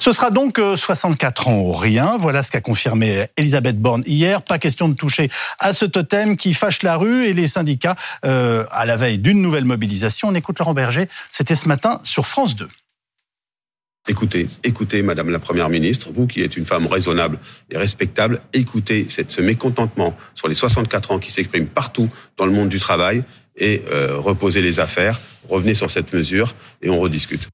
Ce sera donc 64 ans ou rien. Voilà ce qu'a confirmé Elisabeth Borne hier. Pas question de toucher à ce totem qui fâche la rue et les syndicats euh, à la veille d'une nouvelle mobilisation. On écoute Laurent Berger. C'était ce matin sur France 2. Écoutez, écoutez, Madame la Première ministre, vous qui êtes une femme raisonnable et respectable, écoutez ce mécontentement sur les 64 ans qui s'exprime partout dans le monde du travail et euh, reposez les affaires, revenez sur cette mesure et on rediscute.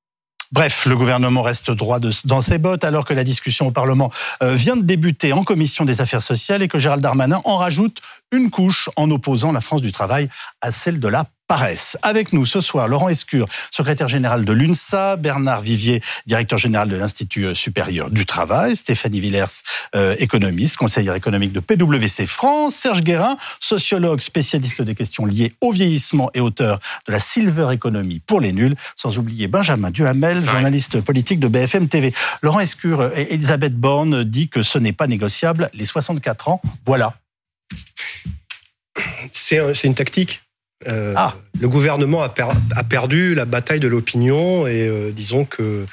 Bref, le gouvernement reste droit dans ses bottes alors que la discussion au Parlement euh, vient de débuter en commission des affaires sociales et que Gérald Darmanin en rajoute une couche en opposant la France du travail à celle de la paresse. Avec nous ce soir, Laurent Escure, secrétaire général de l'UNSA, Bernard Vivier, directeur général de l'Institut supérieur du travail, Stéphanie Villers, euh, économiste, conseillère économique de PwC France, Serge Guérin, sociologue spécialiste des questions liées au vieillissement et auteur de la Silver Economy pour les nuls, sans oublier Benjamin Duhamel, journaliste politique de BFM TV. Laurent Escure et Elisabeth Borne dit que ce n'est pas négociable, les 64 ans, voilà. C'est une tactique? Euh, ah. Le gouvernement a, perdu la bataille de l'opinion et euh, disons que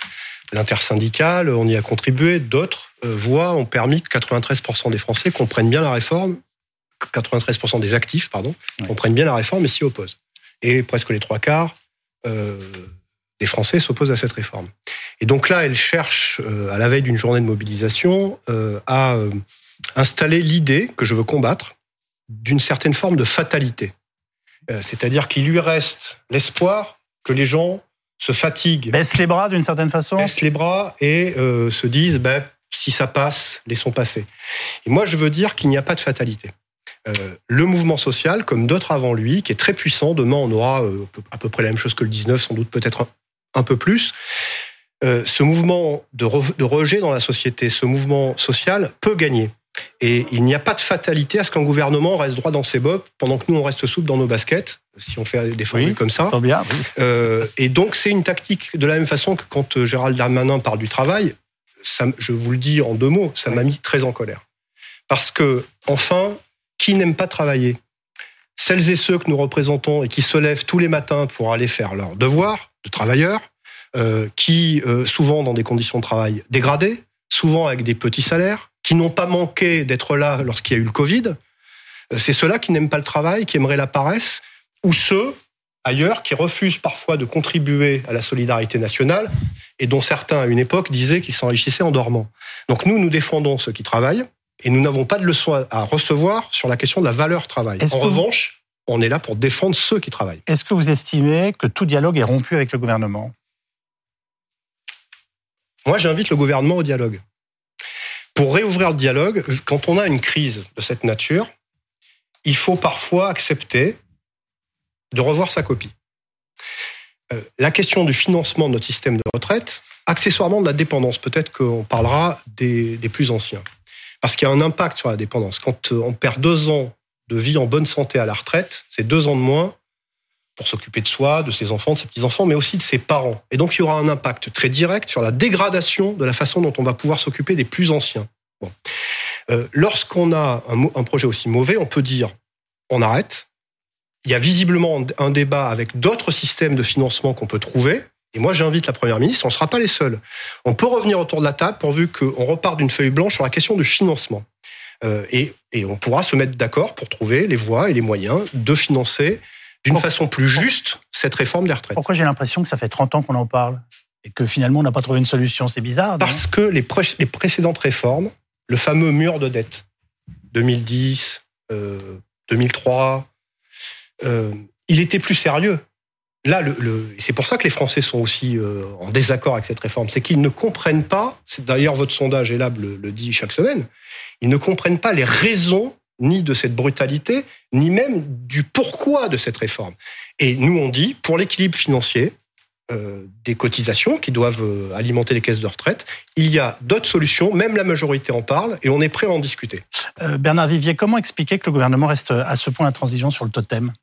l'intersyndicale, on y a contribué. D'autres euh, voix ont permis que 93% des Français comprennent bien la réforme, 93% des actifs, pardon, comprennent bien la réforme et s'y opposent. Et presque les trois quarts des Français s'opposent à cette réforme. Et donc là, elle cherche, à la veille d'une journée de mobilisation, à installer l'idée que je veux combattre d'une certaine forme de fatalité. Euh, c'est-à-dire qu'il lui reste l'espoir que les gens se fatiguent. Baissent les bras d'une certaine façon Baissent les bras et euh, se disent, ben, si ça passe, laissons passer. Et moi, je veux dire qu'il n'y a pas de fatalité. Euh, le mouvement social, comme d'autres avant lui, qui est très puissant, demain on aura à peu près la même chose que le 19, sans doute peut-être un, peu plus, ce mouvement de, de rejet dans la société, ce mouvement social peut gagner. Et il n'y a pas de fatalité à ce qu'un gouvernement reste droit dans ses bottes pendant que nous, on reste souple dans nos baskets, si on fait des formules comme ça. Bien, euh, et donc, c'est une tactique de la même façon que quand euh, Gérald Darmanin parle du travail, ça, je vous le dis en deux mots, ça m'a mis très en colère. Parce que, enfin, qui n'aime pas travailler? Celles et ceux que nous représentons et qui se lèvent tous les matins pour aller faire leur devoir de travailleurs, euh, qui, euh, souvent dans des conditions de travail dégradées, souvent avec des petits salaires, qui n'ont pas manqué d'être là lorsqu'il y a eu le Covid. Euh, c'est ceux-là qui n'aiment pas le travail, qui aimeraient la paresse, ou ceux, ailleurs, qui refusent parfois de contribuer à la solidarité nationale, et dont certains, à une époque, disaient qu'ils s'enrichissaient en dormant. Donc nous, nous défendons ceux qui travaillent, et nous n'avons pas de leçon à recevoir sur la question de la valeur travail. En revanche, on est là pour défendre ceux qui travaillent. Est-ce que vous estimez que tout dialogue est rompu avec le gouvernement? Moi, j'invite le gouvernement au dialogue. Pour réouvrir le dialogue, quand on a une crise de cette nature, il faut parfois accepter de revoir sa copie. Euh, la question du financement de notre système de retraite, accessoirement de la dépendance, peut-être qu'on parlera des, des, plus anciens. Parce qu'il y a un impact sur la dépendance. Quand euh, on perd deux ans de vie en bonne santé à la retraite, c'est deux ans de moins pour s'occuper de soi, de ses enfants, de ses petits-enfants, mais aussi de ses parents. Et donc, il y aura un impact très direct sur la dégradation de la façon dont on va pouvoir s'occuper des plus anciens. Euh, Lorsqu'on a un, projet aussi mauvais, on peut dire on arrête. Il y a visiblement un débat avec d'autres systèmes de financement qu'on peut trouver. Et moi, j'invite la Première ministre, on ne sera pas les seuls. On peut revenir autour de la table pourvu qu'on repart d'une feuille blanche sur la question du financement. Euh, et on pourra se mettre d'accord pour trouver les voies et les moyens de financer d'une façon plus juste cette réforme des retraites. Pourquoi j'ai l'impression que ça fait 30 ans qu'on en parle et que finalement on n'a pas trouvé une solution? C'est bizarre. Parce que les, les, précédentes réformes, le fameux mur de dette, 2010, euh, 2003, euh, il était plus sérieux. Là, le, le c'est pour ça que les Français sont aussi euh, en désaccord avec cette réforme, c'est qu'ils ne comprennent pas. D'ailleurs, votre sondage est le, le dit chaque semaine. Ils ne comprennent pas les raisons ni de cette brutalité, ni même du pourquoi de cette réforme. Et nous, on dit, pour l'équilibre financier, euh, des cotisations qui doivent euh, alimenter les caisses de retraite. Il y a d'autres solutions, même la majorité en parle, et on est prêt à en discuter. Euh, Bernard Vivier, comment expliquer que le gouvernement reste à ce point intransigeant sur le totem?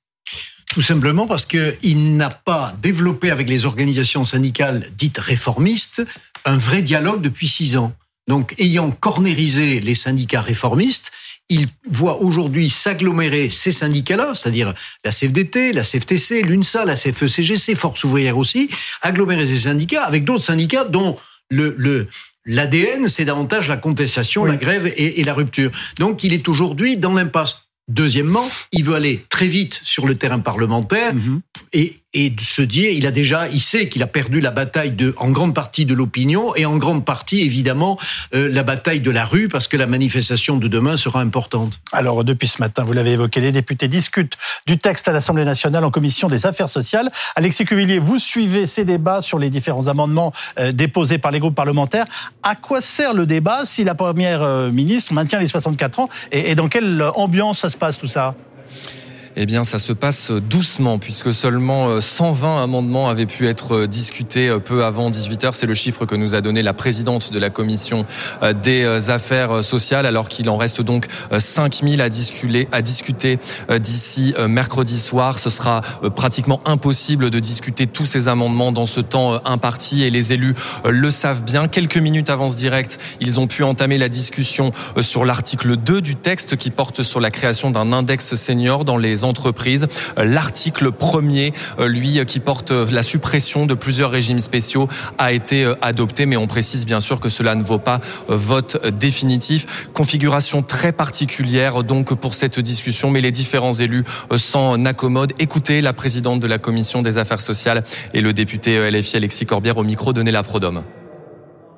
Tout simplement parce qu'il n'a pas développé avec les organisations syndicales dites réformistes un vrai dialogue depuis six ans. Donc, ayant cornérisé les syndicats réformistes, il voit aujourd'hui s'agglomérer ces syndicats-là, c'est-à-dire la CFDT, la CFTC, l'UNSA, la CFE-CGC, Force ouvrière aussi, agglomérer ces syndicats avec d'autres syndicats dont le, le l'ADN, c'est davantage la contestation, la grève et, et la rupture. Donc, il est aujourd'hui dans l'impasse. Deuxièmement, il veut aller très vite sur le terrain parlementaire mhm. et, et se dire, il a déjà, il sait qu'il a perdu la bataille de, en grande partie de l'opinion et en grande partie, évidemment, euh, la bataille de la rue parce que la manifestation de demain sera importante. Alors, depuis ce matin, vous l'avez évoqué, les députés discutent du texte à l'Assemblée nationale en commission des affaires sociales. Alexis Cuvillier, vous suivez ces débats sur les différents amendements euh, déposés par les groupes parlementaires. À quoi sert le débat si la première euh, ministre maintient les 64 ans et dans quelle ambiance ça se passe tout ça? Eh bien, ça se passe doucement puisque seulement 120 euh, amendements avaient pu être euh, discutés euh, peu avant 18 h C'est le chiffre que nous a donné la présidente de la commission des affaires sociales, alors qu'il en reste donc 5000 à discuter, à discuter d'ici mercredi soir. Ce sera pratiquement impossible de discuter tous ces amendements dans ce temps imparti et les élus le savent bien. Quelques minutes avant ce direct, ils ont pu entamer la discussion sur l'article 2 du texte qui porte sur la création d'un index senior dans les. L'article premier, euh, lui, euh, qui porte euh, la suppression de plusieurs régimes spéciaux, a été adopté, mais on précise bien sûr que cela ne vaut pas vote définitif. Configuration très particulière donc pour cette discussion, mais les différents élus s'en accommodent. Écoutez la présidente de la commission des affaires sociales et le député LFI Alexis Corbière au micro donné la Prodome.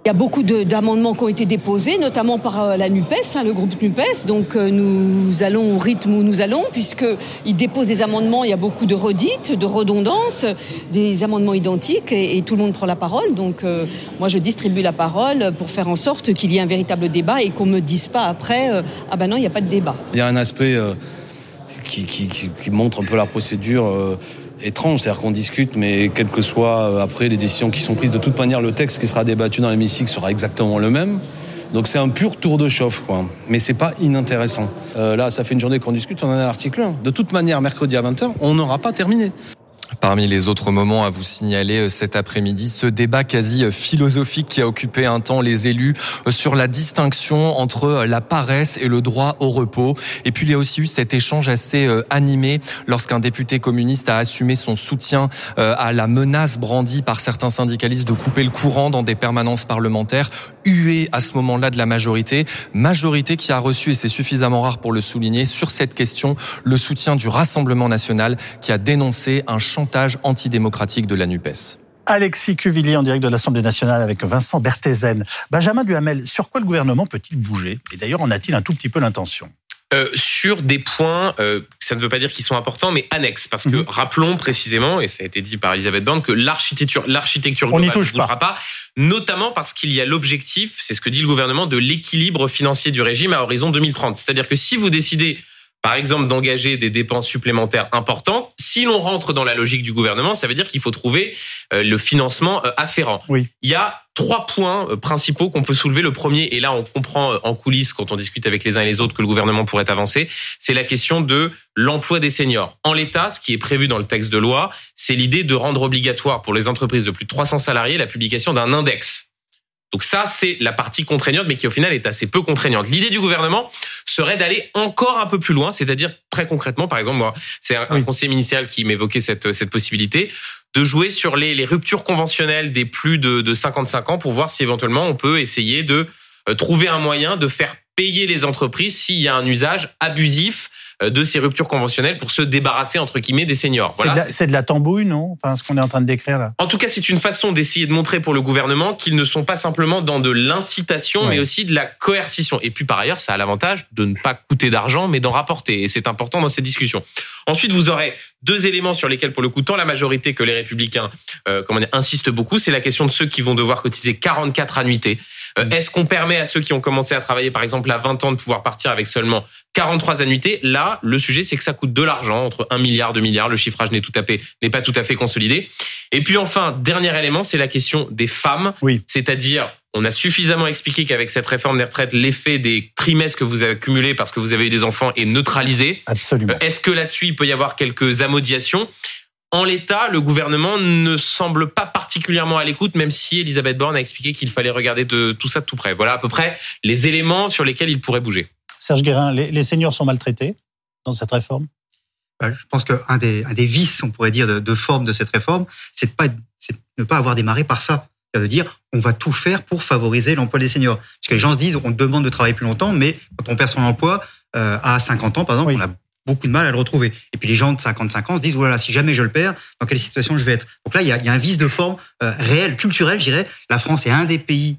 Il y a beaucoup d'amendements qui ont été déposés, notamment par euh, la NUPES, hein, le groupe NUPES. Donc euh, nous allons au rythme où nous allons, puisqu'ils déposent des amendements, il y a beaucoup de redites, de redondances, des amendements identiques, et, tout le monde prend la parole. Donc euh, moi, je distribue la parole pour faire en sorte qu'il y ait un véritable débat et qu'on ne me dise pas après, ah ben non, il n'y a pas de débat. Il y a un aspect qui, montre un peu la procédure étrange, c'est-à-dire qu'on discute, mais quel que soit euh, après les décisions qui sont prises, de toute manière, le texte qui sera débattu dans l'hémicycle sera exactement le même. Donc c'est un pur tour de chauffe, quoi. Mais c'est pas inintéressant. Euh, là, ça fait une journée qu'on discute, on en a l'article 1. De toute manière, mercredi à 20h, on n'aura pas terminé. Parmi les autres moments à vous signaler euh, cet après-midi, ce débat quasi euh, philosophique qui a occupé un temps les élus euh, sur la distinction entre la paresse et le droit au repos. Et puis il y a aussi eu cet échange assez animé lorsqu'un député communiste a assumé son soutien à la menace brandie par certains syndicalistes de couper le courant dans des permanences parlementaires, hué à ce moment-là de la majorité, majorité qui a reçu, et c'est suffisamment rare pour le souligner, sur cette question, le soutien du Rassemblement national qui a dénoncé un antidémocratique de la NUPES. Alexis Cuvillier en direct de l'Assemblée nationale avec Vincent Berthézen. Benjamin Duhamel, sur quoi le gouvernement peut-il bouger? Et d'ailleurs, en a-t-il un tout petit peu l'intention? Euh, sur des points, euh, ça ne veut pas dire qu'ils sont importants, mais annexes. Parce que mhm. rappelons précisément, et ça a été dit par Elisabeth Borne, que l'architecture, l'architecture globale ne bougera pas. notamment parce qu'il y a l'objectif, c'est ce que dit le gouvernement, de l'équilibre financier du régime à horizon 2030. C'est-à-dire que si vous décidez par exemple, d'engager des dépenses supplémentaires importantes. Si l'on rentre dans la logique du gouvernement, ça veut dire qu'il faut trouver euh, le financement euh, afférent. Oui. Il y a trois points euh, principaux qu'on peut soulever. Le premier, et là on comprend en coulisses quand on discute avec les uns et les autres que le gouvernement pourrait avancer, c'est la question de l'emploi des seniors. En l'état, ce qui est prévu dans le texte de loi, c'est l'idée de rendre obligatoire pour les entreprises de plus de 300 salariés la publication d'un index donc ça, c'est la partie contraignante, mais qui au final est assez peu contraignante. L'idée du gouvernement serait d'aller encore un peu plus loin, c'est-à-dire très concrètement, par exemple, moi, c'est un, conseiller ministériel qui m'évoquait cette, cette possibilité de jouer sur les, les ruptures conventionnelles des plus de, de 55 ans pour voir si éventuellement on peut essayer de euh, trouver un moyen de faire payer les entreprises s'il y a un usage abusif de ces ruptures conventionnelles pour se débarrasser entre guillemets des seniors. Voilà. C'est de, la tambouille, non? Enfin, ce qu'on est en train de décrire là. En tout cas, c'est une façon d'essayer de montrer pour le gouvernement qu'ils ne sont pas simplement dans de l'incitation, mais aussi de la coercition. Et puis par ailleurs, ça a l'avantage de ne pas coûter d'argent, mais d'en rapporter. Et c'est important dans cette discussion. Ensuite, vous aurez deux éléments sur lesquels, pour le coup, tant la majorité que les républicains euh, comment dire, insistent beaucoup. C'est la question de ceux qui vont devoir cotiser 44 annuités. Euh, est-ce qu'on permet à ceux qui ont commencé à travailler, par exemple, à 20 ans, de pouvoir partir avec seulement 43 annuités? Là, le sujet, c'est que ça coûte de l'argent, entre 1 milliard, 2 milliards. Le chiffrage n'est tout à fait, n'est pas tout à fait consolidé. Et puis enfin, dernier élément, c'est la question des femmes. Oui. C'est-à-dire, on a suffisamment expliqué qu'avec cette réforme des retraites, l'effet des trimestres que vous avez accumulés parce que vous avez eu des enfants est neutralisé. Absolument. Euh, est-ce que là-dessus, il peut y avoir quelques amodiations? En l'état, le gouvernement ne semble pas particulièrement à l'écoute, même si Elisabeth Borne a expliqué qu'il fallait regarder de tout ça de tout près. Voilà à peu près les éléments sur lesquels il pourrait bouger. Serge Guérin, les, seniors sont maltraités dans cette réforme? Bah, Je pense qu'un des, des vices, on pourrait dire, de, forme de cette réforme, c'est de, pas, de ne pas avoir démarré par ça. de dire on va tout faire pour favoriser l'emploi des seniors. Parce que les gens se disent on demande de travailler plus longtemps, mais quand on perd son emploi euh, à 50 ans, par exemple, Oui. on a beaucoup de mal à le retrouver. Et puis les gens de 55 ans se disent voilà, si jamais je le perds, dans quelle situation je vais être? Donc là, il y a, il y a un vice de forme euh, réel, culturel, je dirais. La France est un des pays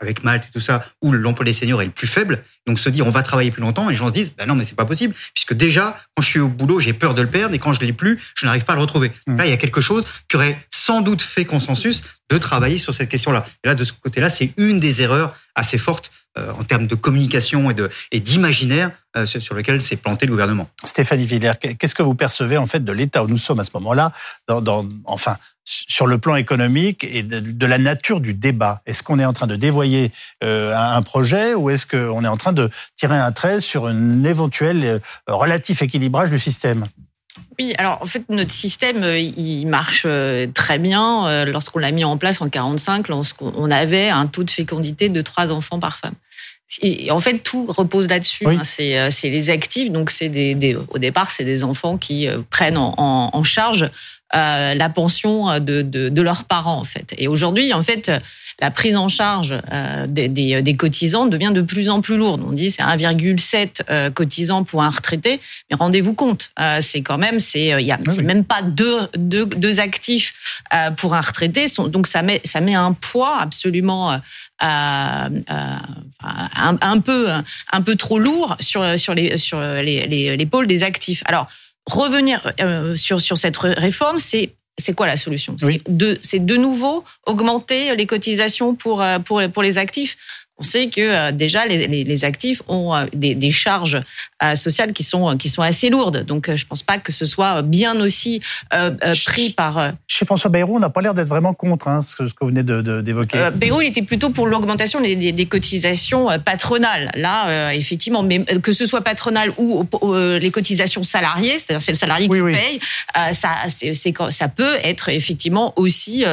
avec Malte et tout ça, où l'emploi des seniors est le plus faible. Donc se dire on va travailler plus longtemps, et les gens se disent bah non mais c'est pas possible, puisque déjà quand je suis au boulot j'ai peur de le perdre et quand je l'ai plus, je n'arrive pas à le retrouver. Mm. Là il y a quelque chose qui aurait sans doute fait consensus de travailler sur cette question-là. Et là de ce côté-là c'est une des erreurs assez fortes en termes de communication et d'imaginaire euh, sur, lequel s'est planté le gouvernement. Stéphanie Villers, qu'est-ce que vous percevez en fait de l'état où nous sommes à ce moment-là, enfin sur le plan économique et de, la nature du débat? Est-ce qu'on est en train de dévoyer euh, un, projet ou est-ce qu'on est en train de tirer un trait sur un éventuel euh, relatif équilibrage du système? Oui, alors en fait, notre système, euh, il marche euh, très bien. Euh, Lorsqu'on l'a mis en place en 45, lorsqu'on on avait un taux de fécondité de trois enfants par femme. Et en fait, tout repose là-dessus. Oui. hein. C'est c'est les actifs, donc c'est des, des- au départ, c'est des enfants qui prennent en, en- en charge euh, la pension de, de, de leurs parents, en fait. Et aujourd'hui, en fait, la prise en charge euh, des, des, des cotisants devient de plus en plus lourde. On dit c'est 1,7 euh, cotisants pour un retraité, mais rendez-vous compte, euh, c'est quand même c'est euh, il y a Ah oui. même pas deux, deux, deux actifs euh, pour un retraité. Donc ça met ça met un poids absolument euh, euh, un, un peu un peu trop lourd sur sur les sur les les- l'épaule des actifs. Alors revenir euh, sur sur cette ré- réforme, c'est c'est quoi la solution? Oui. C'est de nouveau augmenter les cotisations pour euh, pour pour les actifs. On sait que euh, déjà les, les, les actifs ont euh, des, des charges euh, sociales qui sont qui sont assez lourdes. Donc je pense pas que ce soit bien aussi pris par Chez François Bayrou, on n'a pas l'air d'être vraiment contre hein, ce, que, ce que vous venez de- de- d'évoquer. Euh, Bayrou, il était plutôt pour l'augmentation des, des- des cotisations patronales. Là, effectivement, mais que ce soit patronal ou les cotisations salariées, c'est-à-dire c'est le salarié Oui, qui oui. paye, ça, c'est, ça peut être effectivement aussi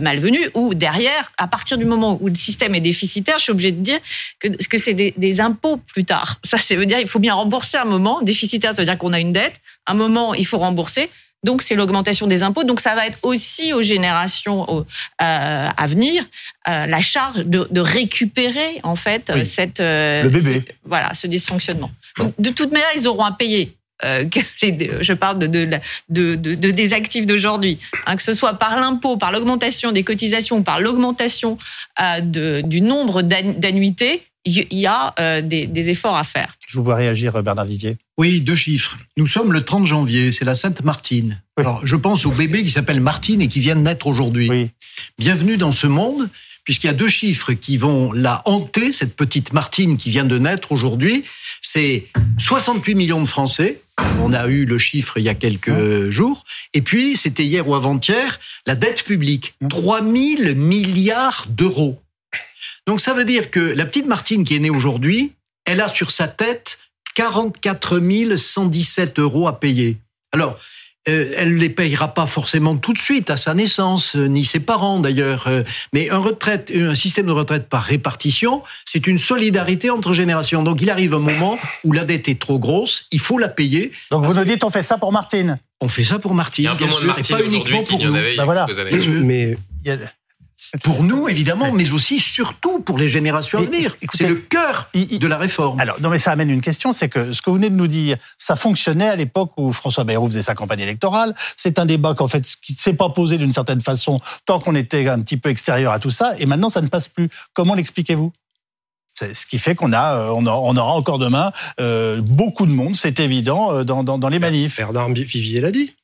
malvenu. Ou derrière, à partir du moment où le système est déficitaire, je suis obligée de dire que, que c'est des, des impôts plus tard. Ça, ça veut dire il faut bien rembourser un moment. Déficitaire, ça veut dire qu'on a une dette. Un moment, il faut rembourser. Donc c'est l'augmentation des impôts. Donc ça va être aussi aux générations euh, à venir euh, la charge de, de récupérer en fait Oui. cette euh, Le bébé. ce- voilà ce dysfonctionnement. Donc, de toute manière, ils auront à payer. Euh, que les- je parle de, de, la- de, de- de- des actifs d'aujourd'hui, hein, que ce soit par l'impôt, par l'augmentation des cotisations, par l'augmentation euh, du nombre d'ann- d'annuités, il y a euh, des, des efforts à faire. Je vous vois réagir, Bernard Vivier. Oui, deux chiffres. Nous sommes le 30 janvier, c'est la Sainte Martine. Oui. Alors, je pense au bébé qui s'appelle Martine et qui vient de naître aujourd'hui. Oui. Bienvenue dans ce monde, puisqu'il y a deux chiffres qui vont la hanter, cette petite Martine qui vient de naître aujourd'hui. C'est 68 millions de Français. On a eu le chiffre il y a quelques jours. Et puis, c'était hier ou avant-hier, la dette publique. 3 000 milliards d'euros. Donc, ça veut dire que la petite Martine qui est née aujourd'hui, elle a sur sa tête 44 117 euros à payer. Alors, euh, elle les payera pas forcément tout de suite à sa naissance, euh, ni ses parents d'ailleurs. euh, mais un retraite, un système de retraite par répartition, c'est une solidarité entre générations. Donc, il arrive un moment où la dette est trop grosse, il faut la payer. Donc vous nous dites, on fait ça pour Martine. On fait ça pour Martine, Il y a un peu bien sûr, et pas uniquement pour qu'il y en nous. Bah a voilà. Mais Il y a- Pour nous, évidemment, mais aussi, surtout pour les générations à venir. C'est le cœur il- il- de la réforme. Alors, non, mais ça amène une question, c'est que ce que vous venez de nous dire, ça fonctionnait à l'époque où François Bayrou faisait sa campagne électorale. C'est un débat qu'en fait, qui ne s'est pas posé d'une certaine façon tant qu'on était un petit peu extérieur à tout ça, et maintenant ça ne passe plus. Comment l'expliquez-vous? C'est ce qui fait qu'on a, euh, on aura, encore demain euh, beaucoup de monde, c'est évident, euh, dans, dans, dans les manifs. Bernard Vivier l'a dit.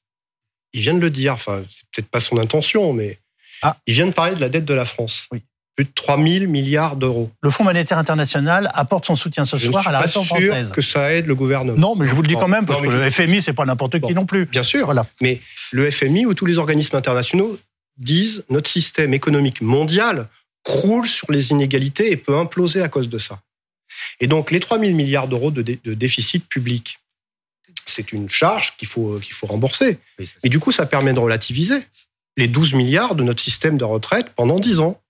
Il vient de le dire. Enfin, c'est peut-être pas son intention, mais Ah. il vient de parler de la dette de la France. Oui. Plus de 3 000 milliards d'euros. Le Fonds monétaire international apporte son soutien ce Je soir suis à la réforme sûr française. que ça aide le gouvernement. Non, mais je vous le dis quand même, parce Non, que le FMI, c'est pas n'importe Bon. qui non plus. Bien sûr. Voilà. Mais le FMI ou tous les organismes internationaux disent notre système économique mondial croule sur les inégalités et peut imploser à cause de ça. Et donc les 3 000 milliards d'euros de, dé- de déficit public, c'est une charge qu'il faut, qu'il faut rembourser. Et du coup, ça permet de relativiser les 12 milliards de notre système de retraite pendant 10 ans.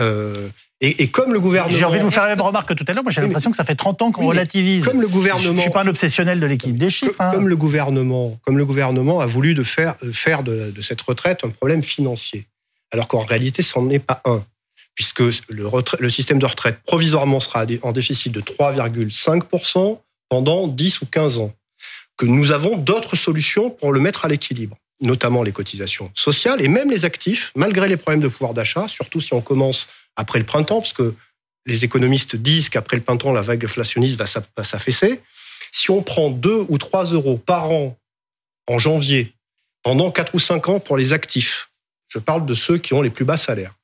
Euh, et, et comme le gouvernement... J'ai envie de vous faire la même remarque que tout à l'heure. Moi, j'ai l'impression que ça fait 30 ans qu'on Oui, relativise. Comme le Je gouvernement... ne suis pas un obsessionnel de l'équipe des chiffres. Comme, hein. comme le gouvernement, comme le gouvernement a voulu de faire, euh, faire de, de cette retraite un problème financier, alors qu'en réalité, ce n'en est pas un, puisque le, retrait- le système de retraite provisoirement sera en déficit de 3,5% pendant 10 ou 15 ans. Que nous avons d'autres solutions pour le mettre à l'équilibre, notamment les cotisations sociales et même les actifs, malgré les problèmes de pouvoir d'achat, surtout si on commence après le printemps, parce que les économistes disent qu'après le printemps, la vague inflationniste va s'a- va s'affaisser. Si on prend 2 ou 3 euros par an en janvier, pendant 4 ou 5 ans pour les actifs, je parle de ceux qui ont les plus bas salaires.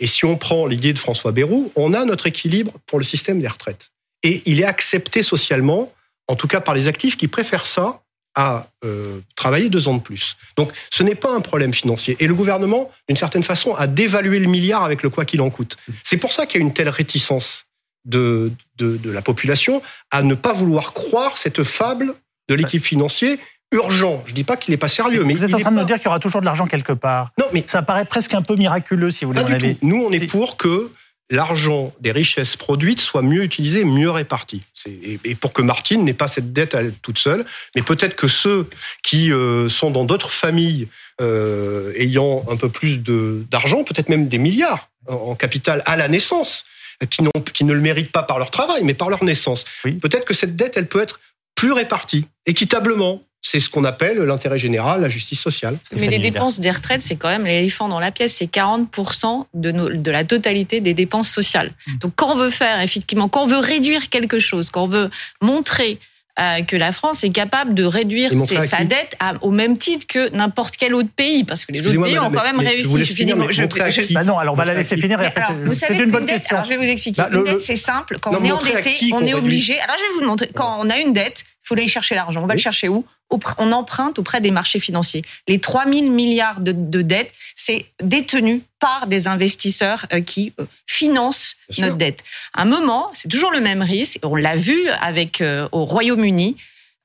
Et si on prend l'idée de François Bayrou, on a notre équilibre pour le système des retraites. Et il est accepté socialement, en tout cas par les actifs qui préfèrent ça à euh, travailler deux ans de plus. Donc ce n'est pas un problème financier. Et le gouvernement, d'une certaine façon, a dévalué le milliard avec le quoi qu'il en coûte. C'est pour ça qu'il y a une telle réticence de, de, de la population à ne pas vouloir croire cette fable de l'équipe financier urgent. Je dis pas qu'il n'est pas sérieux, mais vous êtes il en train de pas- nous dire qu'il y aura toujours de l'argent quelque part. Non, mais Ça paraît presque un peu miraculeux, si vous voulez. Nous, on est pour que l'argent des richesses produites soit mieux utilisé, mieux réparti. Et et pour que Martine n'ait pas cette dette à elle toute seule, mais peut-être que ceux qui euh, sont dans d'autres familles euh, ayant un peu plus d'argent, peut-être même des milliards en, en capital à la naissance, qui ne le méritent pas par leur travail, mais par leur naissance. Oui. Peut-être que cette dette, elle peut être plus répartie, équitablement. C'est ce qu'on appelle l'intérêt général, la justice sociale. Mais les dépenses des retraites, c'est quand même l'éléphant dans la pièce. C'est 40% de, nos- de la totalité des dépenses sociales. Mmh. Donc, quand on veut faire, effectivement, quand on veut réduire quelque chose, quand on veut montrer euh, que la France est capable de réduire ses- sa dette à- au même titre que n'importe quel autre pays, parce que les autres pays ont quand même mais- réussi. Je finir, finis, mais je- Bah non, alors on va la laisser finir. et mais après, alors, vous c'est savez, une bonne dette, question. alors, je vais vous expliquer. Bah, le- une dette, c'est simple. Quand Non, on est endetté, on est obligé. Alors, je vais vous le montrer. Quand on a une dette, il faut aller chercher l'argent. On va Oui. le chercher où? On emprunte auprès des marchés financiers. Les 3000 milliards de, de dettes, c'est détenu par des investisseurs euh, qui euh, financent Bien sûr. notre dette. À un moment, c'est toujours le même risque. On l'a vu avec euh, au Royaume-Uni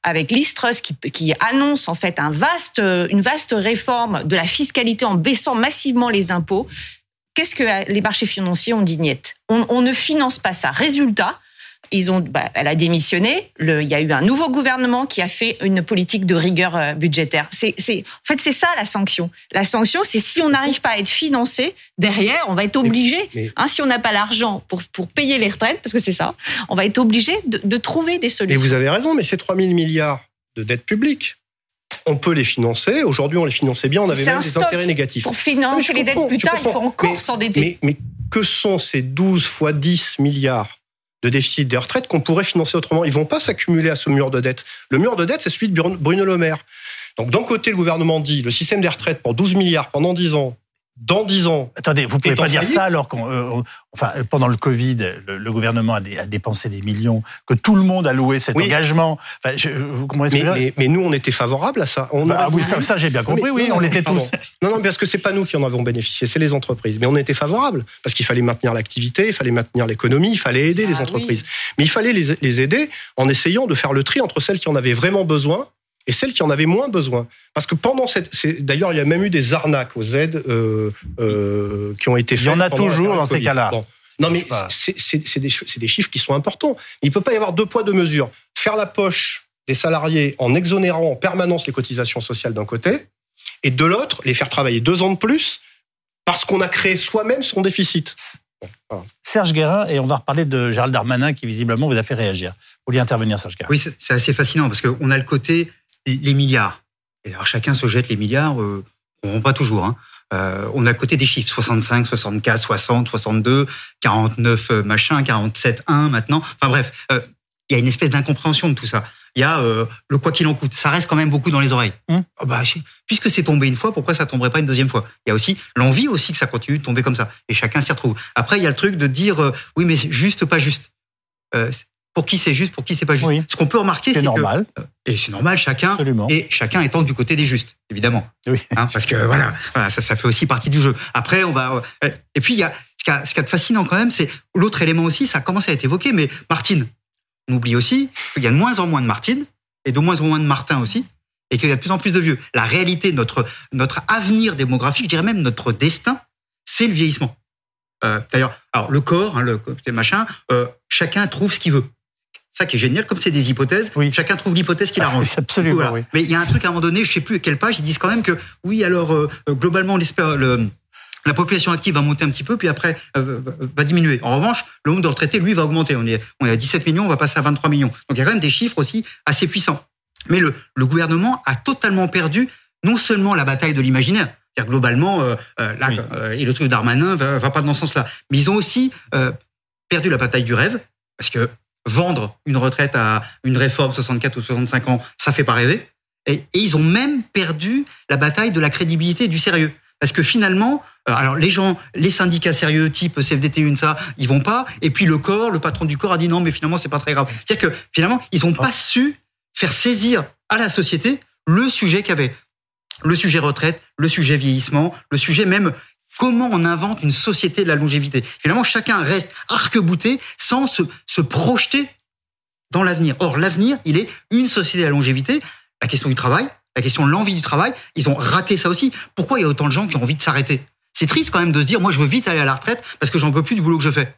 avec Liz Truss qui, qui annonce en fait un vaste, une vaste réforme de la fiscalité en baissant massivement les impôts. Qu'est-ce que les marchés financiers ont dit niet on, on ne finance pas ça. Résultat, ils ont, bah, elle a démissionné. Le, il y a eu un nouveau gouvernement qui a fait une politique de rigueur euh, budgétaire. C'est, c'est, en fait, c'est ça la sanction. La sanction, c'est si on n'arrive pas à être financé derrière, on va être obligé. mais- hein, si on n'a pas l'argent pour pour payer les retraites, parce que c'est ça, on va être obligé de, de trouver des Et solutions. vous avez raison, mais ces 3 000 milliards de dettes publiques, on peut les financer. Aujourd'hui, on les finançait bien, on avait même des intérêts négatifs. Pour financer les dettes plus tard, il faut encore Mais- s'endetter. Mais, mais que sont ces 12 fois 10 milliards de déficit des retraites qu'on pourrait financer autrement Ils vont pas s'accumuler à ce mur de dette. Le mur de dette, c'est celui de Bruno- Le Maire. Donc d'un côté, le gouvernement dit le système des retraites pour 12 milliards pendant 10 ans, dans 10 ans, Attendez, vous pouvez pas dire faillite ça alors qu'on, euh, enfin, pendant le Covid, le, le gouvernement a, dé- a dépensé des millions, que tout le monde a loué cet Oui. engagement. Enfin, je, vous comprenez ce que mais, je veux dire? mais, mais nous, on était favorable à ça. On Bah, oui, ça, ça, j'ai bien compris. Mais- oui, non, on l'était tous. Non, non, parce que c'est pas nous qui en avons bénéficié, c'est les entreprises. Mais on était favorables parce qu'il fallait maintenir l'activité, il fallait maintenir l'économie, il fallait aider Ah les oui. entreprises. Mais il fallait les, les aider en essayant de faire le tri entre celles qui en avaient vraiment besoin et celles qui en avaient moins besoin. Parce que pendant cette, c'est- d'ailleurs, il y a même eu des arnaques aux aides euh, euh, qui ont été Il faites. y en a toujours dans ces cas-là. Bon. Non, mais c'est c'est- c'est des, des chiffres qui sont importants. Il ne peut pas y avoir deux poids, deux mesures. Faire la poche des salariés en exonérant en permanence les cotisations sociales d'un côté, et de l'autre, les faire travailler deux ans de plus parce qu'on a créé soi-même son déficit. Serge Guérin, et on va reparler de Gérald Darmanin qui visiblement vous a fait réagir. Vous vouliez intervenir, Serge Guérin Oui, c'est c'est assez fascinant parce qu'on a le côté les milliards. Et alors chacun se jette les milliards, euh, on pas toujours. Hein. Euh, on a le côté des chiffres 65, 64, 60, 62, 49 euh, machin, 47 1 maintenant. Enfin bref, euh, il y a une espèce d'incompréhension de tout ça. Il y a euh, le quoi qu'il en coûte. Ça reste quand même beaucoup dans les oreilles. Hum. Ah bah, puisque c'est tombé une fois, pourquoi ça tomberait pas une deuxième fois? Il y a aussi l'envie aussi que ça continue de tomber comme ça. Et chacun s'y retrouve. Après, il y a le truc de dire oui, mais c'est juste, pas juste. Euh, pour qui c'est juste, pour qui c'est pas juste. Oui. Ce qu'on peut remarquer, C'est c'est que normal, et c'est normal, chacun. absolument. Et chacun étant du côté des justes, évidemment. Oui. Hein, parce que voilà, voilà, ça, ça fait aussi partie du jeu. Après, on va. euh, Et puis, il y a ce qui est fascinant quand même, c'est l'autre élément aussi, ça commence à être évoqué, mais Martine. On oublie aussi qu'il y a de moins en moins de Martine et de moins en moins de Martin aussi, et qu'il y a de plus en plus de vieux. La réalité, notre, notre avenir démographique, je dirais même notre destin, c'est le vieillissement. Euh, D'ailleurs, alors le corps, hein, le côté machin, euh, chacun trouve ce qu'il veut. Ça qui est génial, comme c'est des hypothèses, Oui. chacun trouve l'hypothèse qu'il Ah, arrange. oui, absolument, Voilà. oui. Mais il y a un truc à un moment donné, je sais plus à quelle page, ils disent quand même que oui, alors euh, globalement, l'espère- le, la population active va monter un petit peu, puis après euh, va diminuer. En revanche, le nombre de retraités, lui, va augmenter. On est, on est à 17 millions, on va passer à 23 millions. Donc il y a quand même des chiffres aussi assez puissants. Mais le, le gouvernement a totalement perdu non seulement la bataille de l'imaginaire, globalement, euh, euh, là, Oui. euh, et le truc d'Armanin va, va pas dans ce sens-là, mais ils ont aussi euh, perdu la bataille du rêve, parce que vendre une retraite à une réforme 64 ou 65 ans, ça fait pas rêver. Et, et ils ont même perdu la bataille de la crédibilité et du sérieux. Parce que finalement, euh, alors les gens, les syndicats sérieux type CFDT, UNSA, ils vont pas. Et puis le corps, le patron du corps a dit non, mais finalement c'est pas très grave. C'est-à-dire que finalement, ils ont pas su faire saisir à la société le sujet qu'il y avait. Le sujet retraite, le sujet vieillissement, le sujet même comment on invente une société de la longévité? Finalement, chacun reste arc-bouté sans se, se projeter dans l'avenir. Or, l'avenir, il est une société de la longévité. La question du travail, la question de l'envie du travail, ils ont raté ça aussi. Pourquoi il y a autant de gens qui ont envie de s'arrêter? C'est triste quand même de se dire, moi, je veux vite aller à la retraite parce que j'en peux plus du boulot que je fais.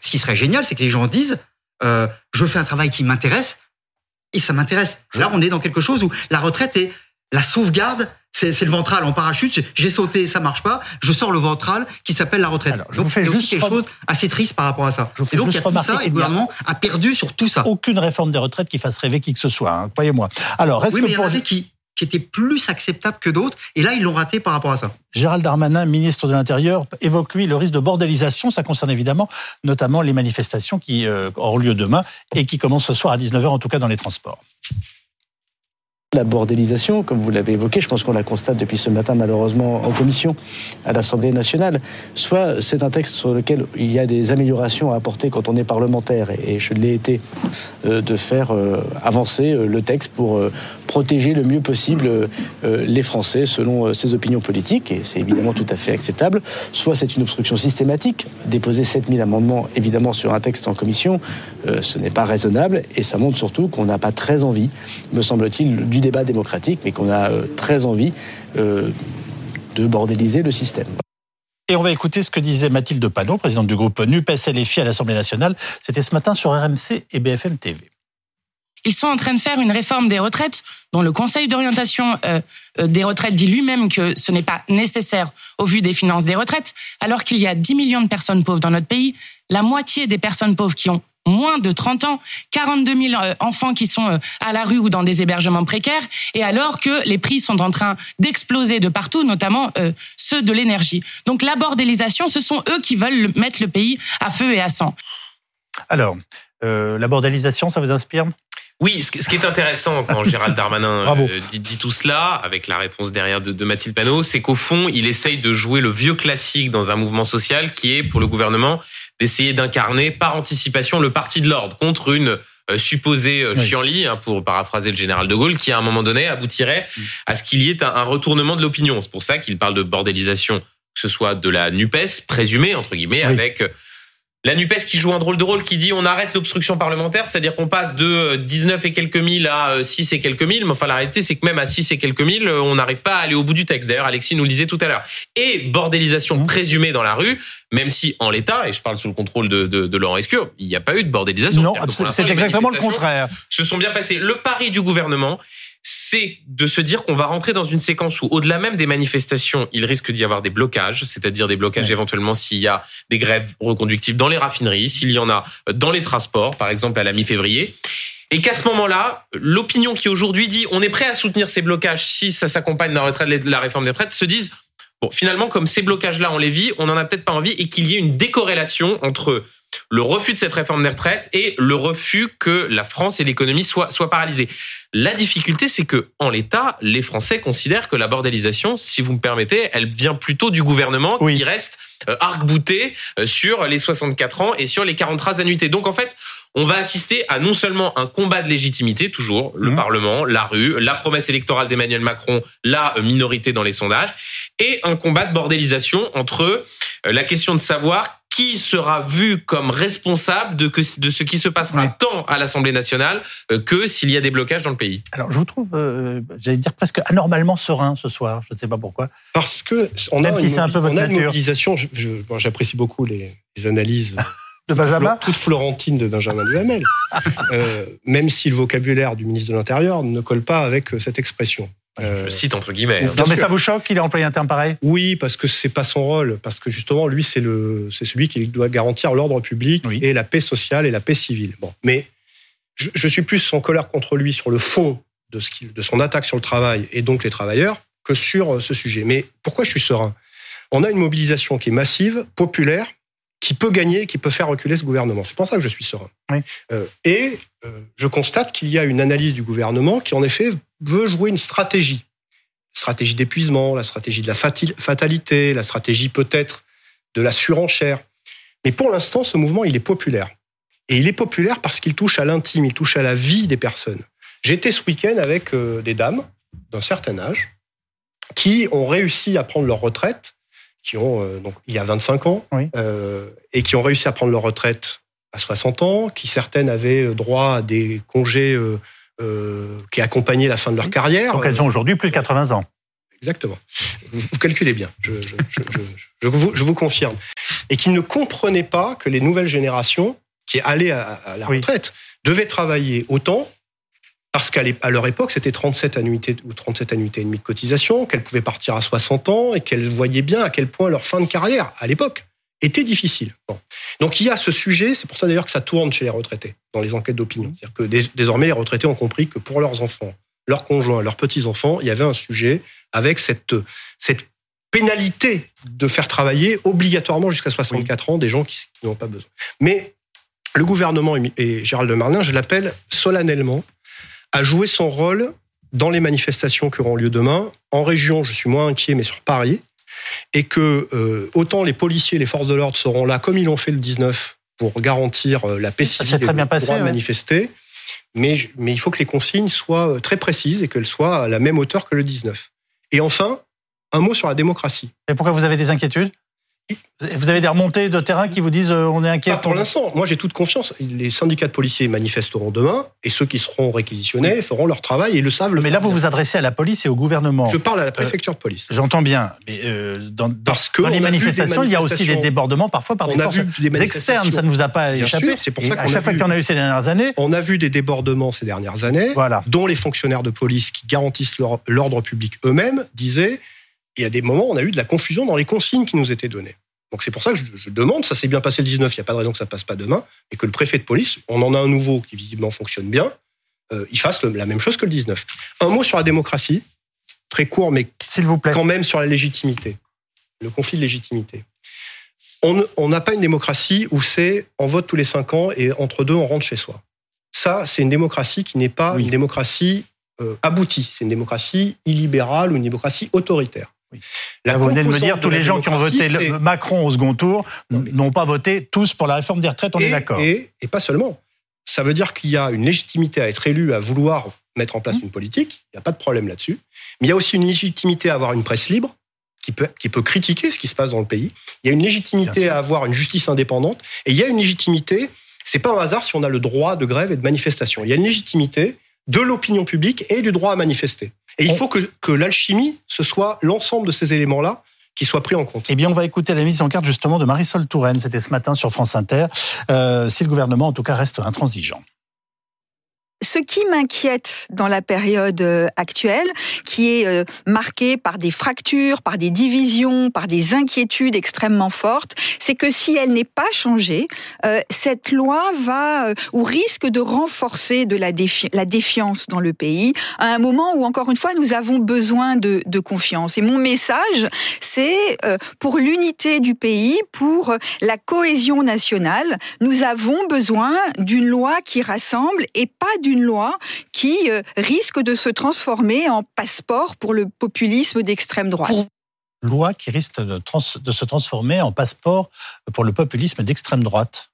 Ce qui serait génial, c'est que les gens disent, euh, je fais un travail qui m'intéresse et ça m'intéresse. Là, on est dans quelque chose où la retraite est la sauvegarde. C'est le ventral en parachute. J'ai- sauté, ça marche pas. Je sors le ventral qui s'appelle la retraite. Alors, je Donc, vous fais juste quelque chose assez triste par rapport à ça. Je vous fais Et donc, il y juste a tout remarquer ça et qu'il le gouvernement a perdu sur tout ça. Aucune réforme des retraites qui fasse rêver qui que ce soit, hein, croyez-moi. Alors, est-ce Oui, que mais il y en pour qui, qui étaient plus acceptables que d'autres. Et là, ils l'ont raté par rapport à ça. Gérald Darmanin, ministre de l'Intérieur, évoque lui le risque de bordélisation. Ça concerne évidemment notamment les manifestations qui euh, auront lieu demain et qui commencent ce soir à 19h, en tout cas dans les transports. La bordélisation, comme vous l'avez évoqué, je pense qu'on la constate depuis ce matin malheureusement en commission à l'Assemblée nationale. Soit c'est un texte sur lequel il y a des améliorations à apporter quand on est parlementaire, et je l'ai été, euh, de faire euh, avancer euh, le texte pour protéger le mieux possible les Français selon ses opinions politiques, et c'est évidemment tout à fait acceptable. Soit c'est une obstruction systématique, déposer 7000 amendements évidemment sur un texte en commission, ce n'est pas raisonnable, et ça montre surtout qu'on n'a pas très envie, me semble-t-il, du débat démocratique, mais qu'on a euh, très envie euh, de bordéliser le système. Et on va écouter ce que disait Mathilde Panot, présidente du groupe NUPES LFI à l'Assemblée nationale. C'était ce matin sur RMC et BFM TV. Ils sont en train de faire une réforme des retraites dont le Conseil d'orientation euh, euh, des retraites dit lui-même que ce n'est pas nécessaire au vu des finances des retraites, alors qu'il y a 10 millions de personnes pauvres dans notre pays, la moitié des personnes pauvres qui ont moins de 30 ans, 42 000 euh, enfants qui sont euh, à la rue ou dans des hébergements précaires, et alors que les prix sont en train d'exploser de partout, notamment euh, ceux de l'énergie. Donc la bordélisation, ce sont eux qui veulent le- mettre le pays à feu et à sang. Alors, la bordélisation, ça vous inspire? Oui, ce qui est intéressant quand Gérald Darmanin euh, dit, dit tout cela, avec la réponse derrière de, de Mathilde Panot, c'est qu'au fond, il essaye de jouer le vieux classique dans un mouvement social qui est, pour le gouvernement, d'essayer d'incarner par anticipation le parti de l'ordre contre une euh, supposée euh, Oui. chienlit, hein, pour paraphraser le général de Gaulle, qui à un moment donné aboutirait à ce qu'il y ait un, un retournement de l'opinion. C'est pour ça qu'il parle de bordélisation, que ce soit de la NUPES, présumée, entre guillemets, Oui. avec... euh, la NUPES qui joue un drôle de rôle, qui dit on arrête l'obstruction parlementaire, c'est-à-dire qu'on passe de euh, 19 et quelques mille à euh, 6 et quelques mille, mais enfin la réalité c'est que même à 6 et quelques mille, euh, on n'arrive pas à aller au bout du texte. D'ailleurs, Alexis nous le disait tout à l'heure. Et bordélisation Mmh. présumée dans la rue, même si en l'état, et je parle sous le contrôle de, de, de Laurent Escure, il n'y a pas eu de bordélisation. Non, c'est exactement le contraire. se sont bien passés. Le pari du gouvernement, c'est de se dire qu'on va rentrer dans une séquence où, au-delà même des manifestations, il risque d'y avoir des blocages, c'est-à-dire des blocages Ouais. éventuellement s'il y a des grèves reconductibles dans les raffineries, s'il y en a dans les transports, par exemple à la mi-février. Et qu'à ce moment-là, l'opinion qui aujourd'hui dit on est prêt à soutenir ces blocages si ça s'accompagne de la, réforme des retraites se disent bon finalement comme ces blocages-là on les vit, on n'en a peut-être pas envie et qu'il y ait une décorrélation entre le refus de cette réforme des retraites et le refus que la France et l'économie soient, soient paralysées. La difficulté, c'est que en l'état, les Français considèrent que la bordélisation, si vous me permettez, elle vient plutôt du gouvernement Oui. qui reste euh, arc-bouté euh, sur les 64 ans et sur les 43 annuités. Donc en fait, on va assister à non seulement un combat de légitimité, toujours, le Mhm. Parlement, la rue, la promesse électorale d'Emmanuel Macron, la euh, minorité dans les sondages, et un combat de bordélisation entre la question de savoir qui sera vu comme responsable de, que, de ce qui se passera Ouais. tant à l'Assemblée nationale euh, que s'il y a des blocages dans le pays. Alors, je vous trouve, euh, j'allais dire presque anormalement serein ce soir. Je ne sais pas pourquoi. Parce que on a, Même si une, c'est un peu mobi- votre on a une nature. mobilisation. J'apprécie beaucoup les, les analyses De Benjamin toute florentine de Benjamin Duhamel, euh, même si le vocabulaire du ministre de l'Intérieur ne colle pas avec euh, cette expression. Je cite entre guillemets. hein. Non, mais ça vous choque qu'il ait employé un terme pareil? Oui, parce que c'est pas son rôle, parce que justement, lui, c'est le, c'est celui qui doit garantir l'ordre public Oui. et la paix sociale et la paix civile. Bon, mais je, je suis plus en colère contre lui sur le fond de ce de son attaque sur le travail et donc les travailleurs que sur euh, ce sujet. Mais pourquoi je suis serein? On a une mobilisation qui est massive, populaire, qui peut gagner, qui peut faire reculer ce gouvernement. C'est pour ça que je suis serein. Oui. Euh, et euh, je constate qu'il y a une analyse du gouvernement qui, en effet, veut jouer une stratégie stratégie d'épuisement, la stratégie de la fatalité, la stratégie peut-être de la surenchère. Mais pour l'instant, ce mouvement, il est populaire. Et il est populaire parce qu'il touche à l'intime, il touche à la vie des personnes. J'étais ce week-end avec euh, des dames d'un certain âge qui ont réussi à prendre leur retraite, qui ont euh, donc il y a 25 ans, Oui. euh, et qui ont réussi à prendre leur retraite à 60 ans, qui certaines avaient droit à des congés euh, euh, qui accompagnaient la fin de leur carrière. Donc elles ont aujourd'hui plus de 80 ans. Exactement. Vous, vous calculez bien. Je, vous, je vous confirme. Et qui ne comprenaient pas que les nouvelles générations, qui allaient à, à la Oui. retraite, devaient travailler autant, parce qu'à leur époque, c'était 37 annuités ou 37 annuités et demie de cotisation, qu'elles pouvaient partir à 60 ans et qu'elles voyaient bien à quel point leur fin de carrière, à l'époque, était difficile. Bon. Donc il y a ce sujet, c'est pour ça d'ailleurs que ça tourne chez les retraités, dans les enquêtes d'opinion. C'est-à-dire que dés- désormais, les retraités ont compris que pour leurs enfants, leurs conjoints, leurs petits-enfants, il y avait un sujet avec cette, cette pénalité de faire travailler obligatoirement jusqu'à 64 ans des gens qui, qui n'ont pas besoin. Mais le gouvernement et- Gérald Darmanin, je l'appelle solennellement à jouer son rôle dans les manifestations qui auront lieu demain. En région, je suis moins inquiet, mais sur Paris. Et que euh, autant les policiers et les forces de l'ordre seront là, comme ils l'ont fait le 19, pour garantir euh, la paix civile et bien le passé, droit de manifester. Mais, mais il faut que les consignes soient euh, très précises et qu'elles soient à la même hauteur que le 19. Et enfin, un mot sur la démocratie. Et pourquoi vous avez des inquiétudes? Vous avez des remontées de terrain qui vous disent euh, on est inquiet Pas pour l'instant. Moi, j'ai toute confiance. Les syndicats de policiers manifesteront demain et ceux qui seront réquisitionnés feront leur travail et le savent. Le Mais là, vous bien. vous adressez à la police et au gouvernement. Je parle à la préfecture de police. J'entends bien, mais euh, dans, dans- Parce que dans les manifestations, il y a aussi des débordements parfois par On des a forces vu des manifestations. externes. Ça ne vous a pas Bien échappé. c'est pour ça à qu'on chaque fois qu'il y en a eu ces dernières années, On a vu des débordements ces dernières années, voilà. dont les fonctionnaires de police qui garantissent l'ordre public eux-mêmes disaient il y a des moments on a eu de la confusion dans les consignes qui nous étaient données. Donc c'est pour ça que je, je demande, ça s'est bien passé le 19, il n'y a pas de raison que ça passe pas demain, et que le préfet de police, on en a un nouveau qui visiblement fonctionne bien, euh, il fasse le- la même chose que le 19. Un mot sur la démocratie, très court, mais S'il vous plaît. quand même sur la légitimité, le conflit de légitimité. On ne- on n'a pas une démocratie où c'est on vote tous les cinq ans et entre deux on rentre chez soi. Ça, c'est une démocratie qui n'est pas Oui. une démocratie euh, aboutie. C'est une démocratie illibérale ou une démocratie autoritaire. Oui. Là, vous venez de me dire tous les gens qui ont voté le- Macron au second tour n'ont pas voté tous pour la réforme des retraites, on est d'accord. Et, et pas seulement. Ça veut dire qu'il y a une légitimité à être élu, à vouloir mettre en place Mmh. une politique. Il n'y a pas de problème là-dessus. Mais il y a aussi une légitimité à avoir une presse libre qui peut, qui peut critiquer ce qui se passe dans le pays. Il y a une légitimité à avoir une justice indépendante. Et il y a une légitimité, c'est pas un hasard si on a le droit de grève et de manifestation. Il y a une légitimité de l'opinion publique et du droit à manifester. Et il faut que, que l'alchimie, ce soit l'ensemble de ces éléments-là qui soient pris en compte. Eh bien, on va écouter la mise en garde justement de Marisol Touraine. C'était ce matin sur France Inter. Euh, si le gouvernement, en tout cas, reste intransigeant. Ce qui m'inquiète dans la période euh, actuelle, qui est euh, marquée par des fractures, par des divisions, par des inquiétudes extrêmement fortes, c'est que si elle n'est pas changée, euh, cette loi va ou risque de renforcer de la, défi- la défiance dans le pays à un moment où, encore une fois, nous avons besoin de, de confiance. Et mon message, c'est pour l'unité du pays, pour la cohésion nationale, nous avons besoin d'une loi qui rassemble et pas d'une loi qui euh, risque de se transformer en passeport pour le populisme d'extrême droite. Pour- Loi qui risque de, trans- de se transformer en passeport pour le populisme d'extrême droite.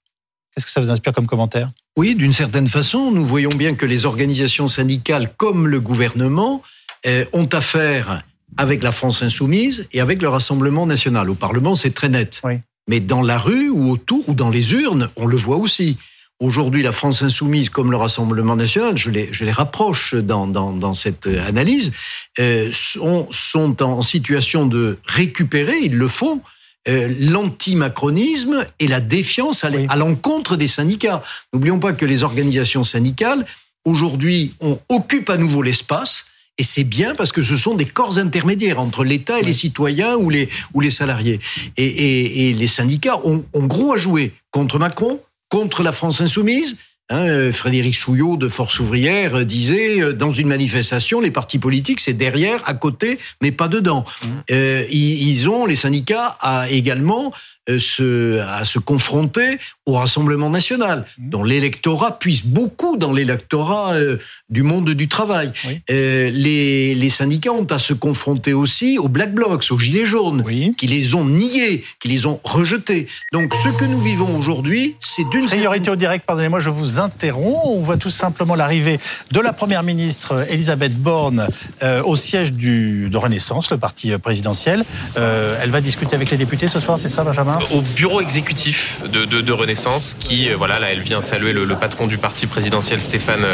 Qu'est-ce que ça vous inspire comme commentaire? Oui, d'une certaine façon, nous voyons bien que les organisations syndicales comme le gouvernement euh, ont affaire avec la France insoumise et avec le Rassemblement national. Au Parlement, c'est très net. Oui. Mais dans la rue ou autour ou dans les urnes, on le voit aussi. Aujourd'hui, la France insoumise comme le Rassemblement national, je les, je les rapproche dans, dans, dans cette analyse, euh, sont, sont en situation de récupérer, ils le font, euh, l'anti-macronisme et la défiance à Oui. l'encontre des syndicats. N'oublions pas que les organisations syndicales, aujourd'hui, on occupe à nouveau l'espace Et c'est bien parce que ce sont des corps intermédiaires entre l'État et les citoyens ou les, ou les salariés. Et, et, et les syndicats ont, ont gros à jouer contre Macron, contre la France insoumise, Hein, Frédéric Souillot de Force ouvrière disait euh, dans une manifestation, les partis politiques c'est derrière, à côté, mais pas dedans. Mmh. Euh, ils, ils, ont les syndicats à également euh, se, à se confronter au Rassemblement national, mmh. dont l'électorat puisse beaucoup dans l'électorat euh, du monde du travail. Oui. Euh, les, les, syndicats ont à se confronter aussi aux Black Blocs, aux Gilets jaunes, oui. qui les ont niés, qui les ont rejetés. Donc ce que nous vivons aujourd'hui, c'est d'une... Priorité au direct, pardonnez-moi, je vous interromps. On voit tout simplement l'arrivée de la Première ministre Elisabeth Borne euh, au siège du, de Renaissance, le parti présidentiel. Euh, elle va discuter avec les députés ce soir, c'est ça Benjamin? Au bureau exécutif de, de, de Renaissance, qui, voilà, là, elle vient saluer le, le patron du parti présidentiel, Stéphane,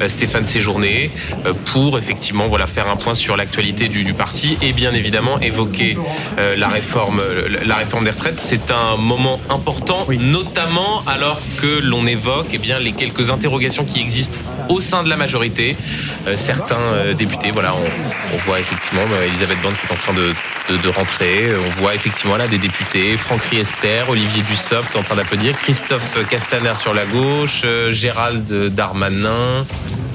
euh, Stéphane Séjourné, euh, pour effectivement voilà, faire un point sur l'actualité du, du, parti et bien évidemment évoquer euh, la, réforme, la réforme des retraites. C'est un moment important, oui. notamment alors que l'on évoque eh bien, les quelques interrogations qui existent au sein de la majorité. Euh, certains euh, députés, voilà, on, on voit effectivement euh, Elisabeth Borne qui est en train de, de, de, rentrer. On voit effectivement là des députés, Franck Riester, Olivier Dussopt en train d'applaudir, Christophe Castaner sur la gauche, Gérald Darmanin,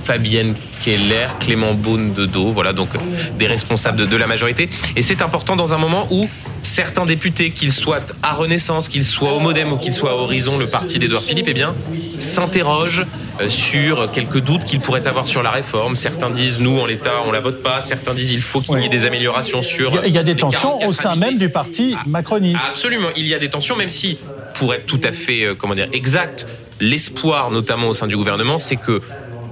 Fabienne Keller, Clément Beaune de dos, voilà donc des responsables de la majorité. Et c'est important dans un moment où certains députés, qu'ils soient à Renaissance, qu'ils soient au Modem ou qu'ils soient à Horizon, le parti d'Edouard Philippe, eh bien, s'interrogent sur quelques doutes qu'ils pourraient avoir sur la réforme. Certains disent, nous, en l'état, on la vote pas. Certains disent, il faut qu'il y ait des améliorations sur... Il y a, des tensions au sein même du parti macroniste. Absolument, il y a des tensions, même si, pour être tout à fait, comment dire, exact, l'espoir, notamment au sein du gouvernement, c'est que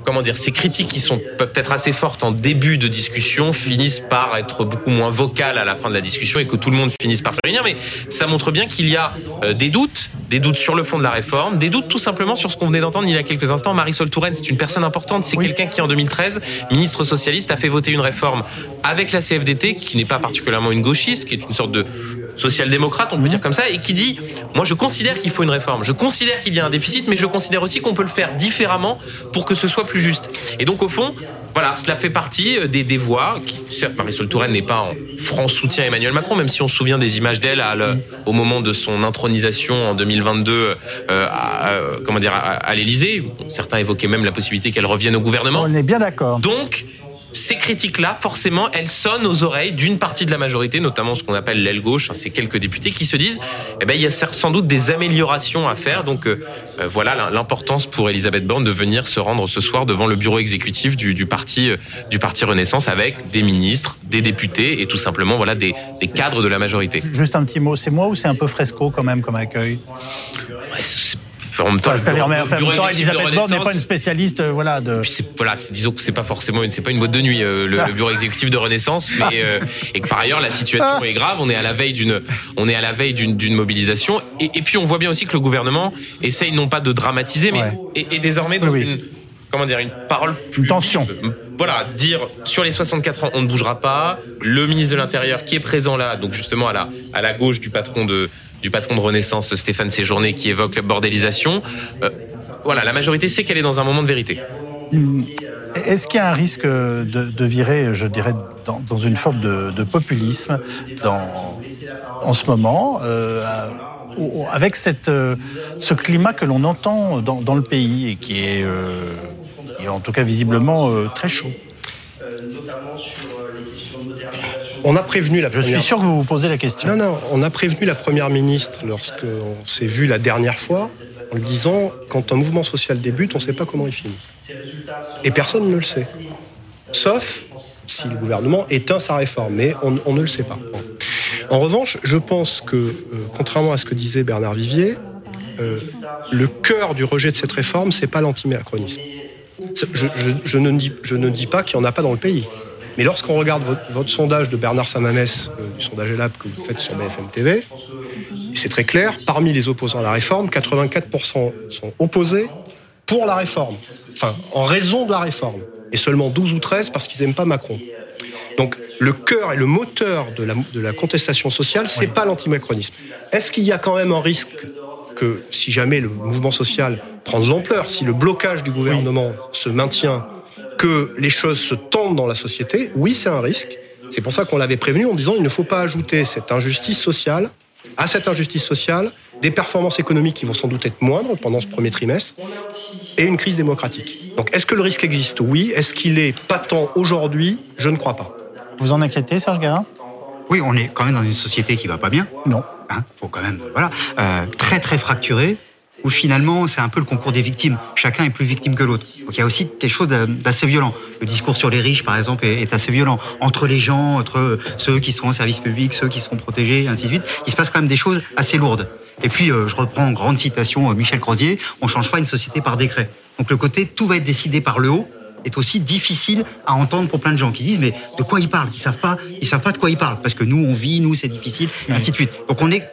comment dire, ces critiques qui sont peuvent être assez fortes en début de discussion finissent par être beaucoup moins vocales à la fin de la discussion et que tout le monde finisse par se réunir. Mais ça montre bien qu'il y a euh, des doutes, des doutes sur le fond de la réforme, des doutes tout simplement sur ce qu'on venait d'entendre il y a quelques instants. Marisol Touraine, c'est une personne importante, c'est oui. quelqu'un qui en 2013, ministre socialiste, a fait voter une réforme avec la CFDT, qui n'est pas particulièrement une gauchiste, qui est une sorte de social-démocrate, on peut dire comme ça, et qui dit, moi je considère qu'il faut une réforme, je considère qu'il y a un déficit, mais je considère aussi qu'on peut le faire différemment pour que ce soit plus juste. Et donc au fond, voilà, cela fait partie des, des voix. Qui, certes, Marisol Touraine n'est pas en franc soutien à Emmanuel Macron, même si on se souvient des images d'elle au moment de son intronisation en 2022, euh, à, à, comment dire, à, à l'Élysée. Certains évoquaient même la possibilité qu'elle revienne au gouvernement. On est bien d'accord. Donc ces critiques-là, forcément, elles sonnent aux oreilles d'une partie de la majorité, notamment ce qu'on appelle l'aile gauche, ces quelques députés qui se disent, eh ben, il y a sans doute des améliorations à faire. Donc, euh, voilà l'importance pour Elisabeth Borne de venir se rendre ce soir devant le bureau exécutif du, du parti, du parti Renaissance avec des ministres, des députés et tout simplement, voilà, des, des cadres de la majorité. Juste un petit mot, c'est moi ou c'est un peu fresco quand même comme accueil? Ouais, en même temps, enfin, le, mais, enfin, temps Elisabeth Borne n'est pas une spécialiste, euh, voilà. De... Voilà, disons que c'est pas forcément, c'est pas une boîte de nuit euh, le, le, bureau exécutif de Renaissance, mais euh, et que par ailleurs la situation est grave. On est à la veille d'une, on est à la veille d'une mobilisation, et, et, puis on voit bien aussi que le gouvernement essaye non pas de dramatiser, mais ouais. et, et, désormais dans oui. une, comment dire, une parole plus tension. Voilà, dire sur les 64 ans, on ne bougera pas. Le ministre de l'Intérieur qui est présent là, donc justement à la à la gauche du patron de du patron de Renaissance, Stéphane Séjourné, qui évoque la bordélisation. Euh, voilà, la majorité sait qu'elle est dans un moment de vérité. Est-ce qu'il y a un risque de, de virer, je dirais, dans, dans une forme de, de, populisme dans, en ce moment euh, avec cette, euh, ce climat que l'on entend dans, dans, le pays et qui est, euh, qui est en tout cas visiblement euh, très chaud? Notamment sur les questions de modernisation on a prévenu la Je première... suis sûr que vous vous posez la question. Non, non, on a prévenu la première ministre lorsqu'on s'est vu la dernière fois en lui disant quand un mouvement social débute, on ne sait pas comment il finit. Et personne ne le sait. Sauf si le gouvernement éteint sa réforme, mais on, on ne le sait pas. En revanche, je pense que, euh, contrairement à ce que disait Bernard Vivier, euh, le cœur du rejet de cette réforme, c'est pas l'antimacronisme. Je, je, je, ne dis, je ne dis pas qu'il n'y en a pas dans le pays. Mais lorsqu'on regarde votre, votre, sondage de Bernard Samamès, euh, du sondage ELAB que vous faites sur BFM TV, c'est très clair, parmi les opposants à la réforme, 84% sont opposés pour la réforme, enfin en raison de la réforme, et seulement 12 ou 13 parce qu'ils n'aiment pas Macron. Donc le cœur et le moteur de la, de la contestation sociale, c'est oui. pas l'antimacronisme. Est-ce qu'il y a quand même un risque que si jamais le mouvement social prend de l'ampleur, si le blocage du gouvernement oui. se maintient que les choses se tendent dans la société, oui, c'est un risque. C'est pour ça qu'on l'avait prévenu en disant il ne faut pas ajouter cette injustice sociale à cette injustice sociale des performances économiques qui vont sans doute être moindres pendant ce premier trimestre et une crise démocratique. Donc est-ce que le risque existe? Oui. Est-ce qu'il est patent aujourd'hui? Je ne crois pas. Vous en inquiétez, Serge Guérin? Oui, on est quand même dans une société qui va pas bien. Non. Hein, faut quand même, voilà, euh, très très fracturée où finalement c'est un peu le concours des victimes. Chacun est plus victime que l'autre. Donc il y a aussi quelque chose d'assez violent. Le discours sur les riches, par exemple, est assez violent. Entre les gens, entre ceux qui sont en service public, ceux qui sont protégés, et ainsi de suite, il se passe quand même des choses assez lourdes. Et puis, euh, je reprends en grande citation euh, Michel Crozier, on change pas une société par décret. Donc le côté tout va être décidé par le haut est aussi difficile à entendre pour plein de gens qui disent mais de quoi ils parlent? Ils savent pas, ils savent pas de quoi ils parlent parce que nous on vit, nous c'est difficile, et ainsi de suite. Donc on est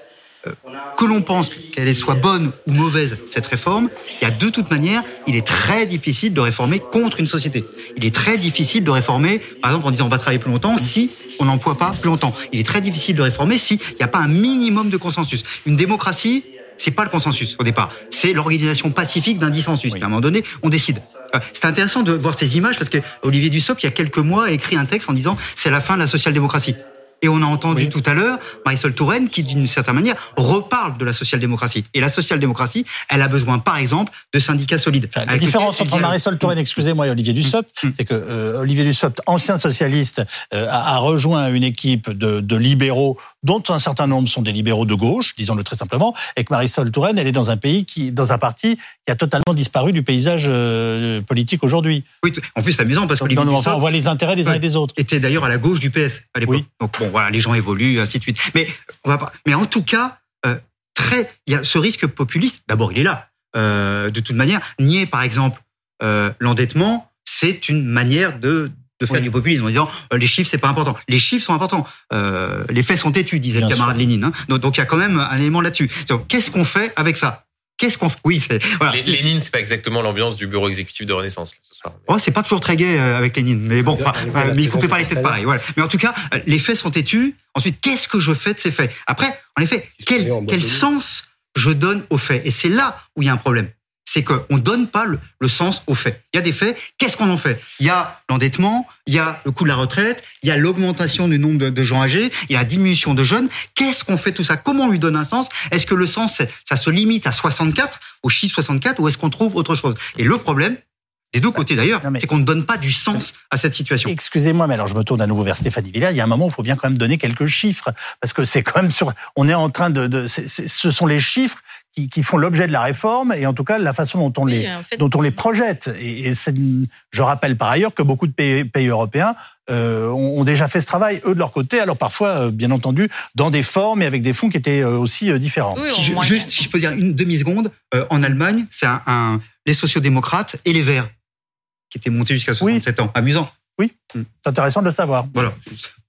que l'on pense qu'elle soit bonne ou mauvaise, cette réforme, il y a de toute manière, il est très difficile de réformer contre une société. Il est très difficile de réformer, par exemple, en disant on va travailler plus longtemps, si on n'emploie pas plus longtemps. Il est très difficile de réformer s'il n'y a pas un minimum de consensus. Une démocratie, c'est pas le consensus au départ, c'est l'organisation pacifique d'un dissensus. À un moment donné, on décide. Euh, c'est intéressant de voir ces images parce que Olivier Dussopt, il y a quelques mois, a écrit un texte en disant c'est la fin de la social-démocratie. Et on a entendu tout à l'heure Marisol Touraine qui, d'une certaine manière, reparle de la social-démocratie. Et la social-démocratie, elle a besoin, par exemple, de syndicats solides. la différence entre Marisol Touraine, excusez-moi, et Olivier Dussopt, mm. c'est que euh, Olivier Dussopt, ancien socialiste, euh, a, rejoint une équipe de, de, libéraux dont un certain nombre sont des libéraux de gauche, disons-le très simplement, et que Marisol Touraine, elle est dans un pays qui, dans un parti qui a totalement disparu du paysage euh, politique aujourd'hui. Oui, en plus c'est amusant parce qu'Olivier Dussopt on voit les intérêts des uns et des autres. Était d'ailleurs à la gauche du PS à l'époque. Donc bon, voilà, les gens évoluent, ainsi de suite. Mais on va pas. Mais en tout cas, euh, très, il y a ce risque populiste. D'abord, il est là. Euh, de toute manière, nier par exemple euh, l'endettement, c'est une manière de de faire du populisme en disant les chiffres c'est pas important. Les chiffres sont importants. Les faits sont têtus, disait le camarade Lénine. Hein. Donc, donc il y a quand même un élément là-dessus. Qu'est-ce qu'on fait avec ça? Qu'est-ce qu'on Oui, c'est voilà. Lénine, c'est pas exactement l'ambiance du bureau exécutif de Renaissance. Ce soir. Oh, c'est pas toujours très gai euh, avec Lénine, mais bon, enfin, mais il coupait pas les têtes pareil. Voilà. Mais en tout cas, euh, les faits sont têtus. Ensuite, qu'est-ce que je fais de ces faits? Après, en effet, quel, quel sens je donne aux faits? Et c'est là où il y a un problème c'est qu'on ne donne pas le, sens aux faits. Il y a des faits, qu'est-ce qu'on en fait? Il y a l'endettement, il y a le coût de la retraite, il y a l'augmentation du nombre de, gens âgés, il y a la diminution de jeunes. Qu'est-ce qu'on fait tout ça? Comment on lui donne un sens? Est-ce que le sens, ça se limite à 64, au chiffre 64, ou est-ce qu'on trouve autre chose? Et le problème, des deux côtés d'ailleurs, c'est qu'on ne donne pas du sens à cette situation. Excusez-moi, mais alors je me tourne à nouveau vers Stéphanie Villers. Il y a un moment où il faut bien quand même donner quelques chiffres, parce que c'est quand même sur. On est en train de. de ce sont les chiffres qui, qui font l'objet de la réforme et en tout cas la façon dont on les dont on les projette. Et, et je rappelle par ailleurs que beaucoup de pays, pays européens euh, ont, déjà fait ce travail eux de leur côté. Alors parfois, euh, bien entendu, dans des formes et avec des fonds qui étaient euh, aussi euh, différents. si je, juste, si je peux dire une demi seconde, en Allemagne, c'est un, un, les sociodémocrates et les Verts qui étaient montés jusqu'à 67 ans. Amusant. Oui, hmm. c'est intéressant de le savoir. Voilà.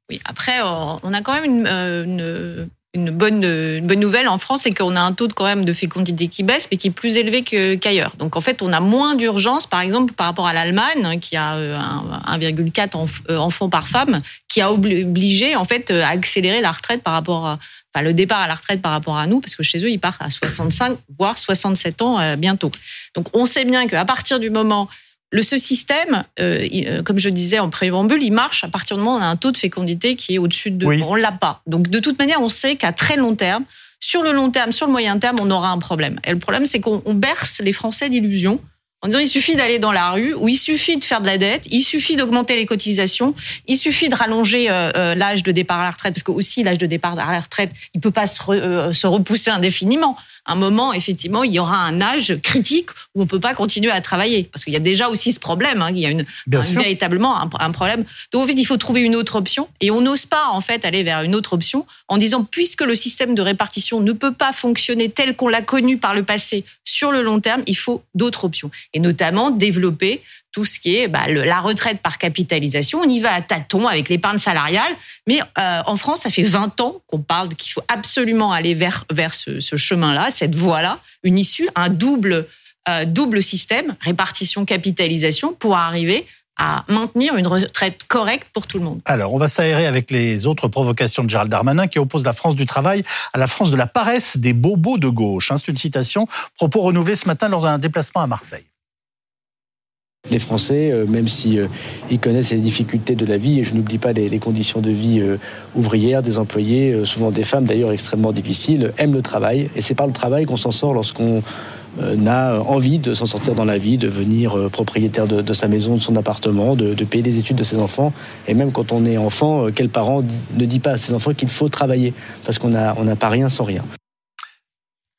Oui, après, on a quand même une, une une bonne, une bonne nouvelle en France, c'est qu'on a un taux de quand même de fécondité qui baisse, mais qui est plus élevé qu'ailleurs. Donc en fait, on a moins d'urgence, par exemple, par rapport à l'Allemagne, hein, qui a 1,4 euh, euh, enfants par femme, qui a obligé en fait à accélérer la retraite par rapport à, enfin, le départ à la retraite par rapport à nous, parce que chez eux, ils partent à 65, voire 67 ans euh, bientôt. Donc on sait bien qu'à partir du moment le, ce système, euh, euh, comme je disais en préambule, il marche à partir du moment où on a un taux de fécondité qui est au-dessus de 2. On l'a pas. Donc de toute manière, on sait qu'à très long terme, sur le long terme, sur le moyen terme, on aura un problème. Et le problème, c'est qu'on berce les Français d'illusions en disant il suffit d'aller dans la rue ou il suffit de faire de la dette, il suffit d'augmenter les cotisations, il suffit de rallonger euh, l'âge de départ à la retraite parce que aussi l'âge de départ à la retraite, il peut pas se, se repousser indéfiniment un moment, effectivement, il y aura un âge critique où on peut pas continuer à travailler. Parce qu'il y a déjà aussi ce problème, hein, il y a une, véritablement un, problème. Donc, en fait, il faut trouver une autre option. Et on n'ose pas, en fait, aller vers une autre option en disant, puisque le système de répartition ne peut pas fonctionner tel qu'on l'a connu par le passé sur le long terme, il faut d'autres options. Et notamment développer tout ce qui est bah, la retraite par capitalisation. On y va à tâtons avec l'épargne salariale, mais euh, en France, ça fait 20 ans qu'on parle qu'il faut absolument aller vers, vers ce, ce chemin-là, cette voie-là, une issue, un double, euh, double système, répartition, capitalisation, pour arriver à maintenir une retraite correcte pour tout le monde. Alors, on va s'aérer avec les autres provocations de Gérald Darmanin qui oppose la France du travail à la France de la paresse des bobos de gauche. Hein, c'est une citation, propos renouvelé ce matin lors d'un déplacement à Marseille. Les Français, euh, même si euh, connaissent les difficultés de la vie, et je n'oublie pas les, conditions de vie euh, ouvrières des employés, souvent des femmes d'ailleurs extrêmement difficiles, aiment le travail. Et c'est par le travail qu'on s'en sort lorsqu'on euh, a envie de s'en sortir dans la vie, de devenir propriétaire de, sa maison, de son appartement, de, payer les études de ses enfants. Et même quand on est enfant, quel parent ne dit pas à ses enfants qu'il faut travailler Parce qu'on n'a on n'a pas rien sans rien.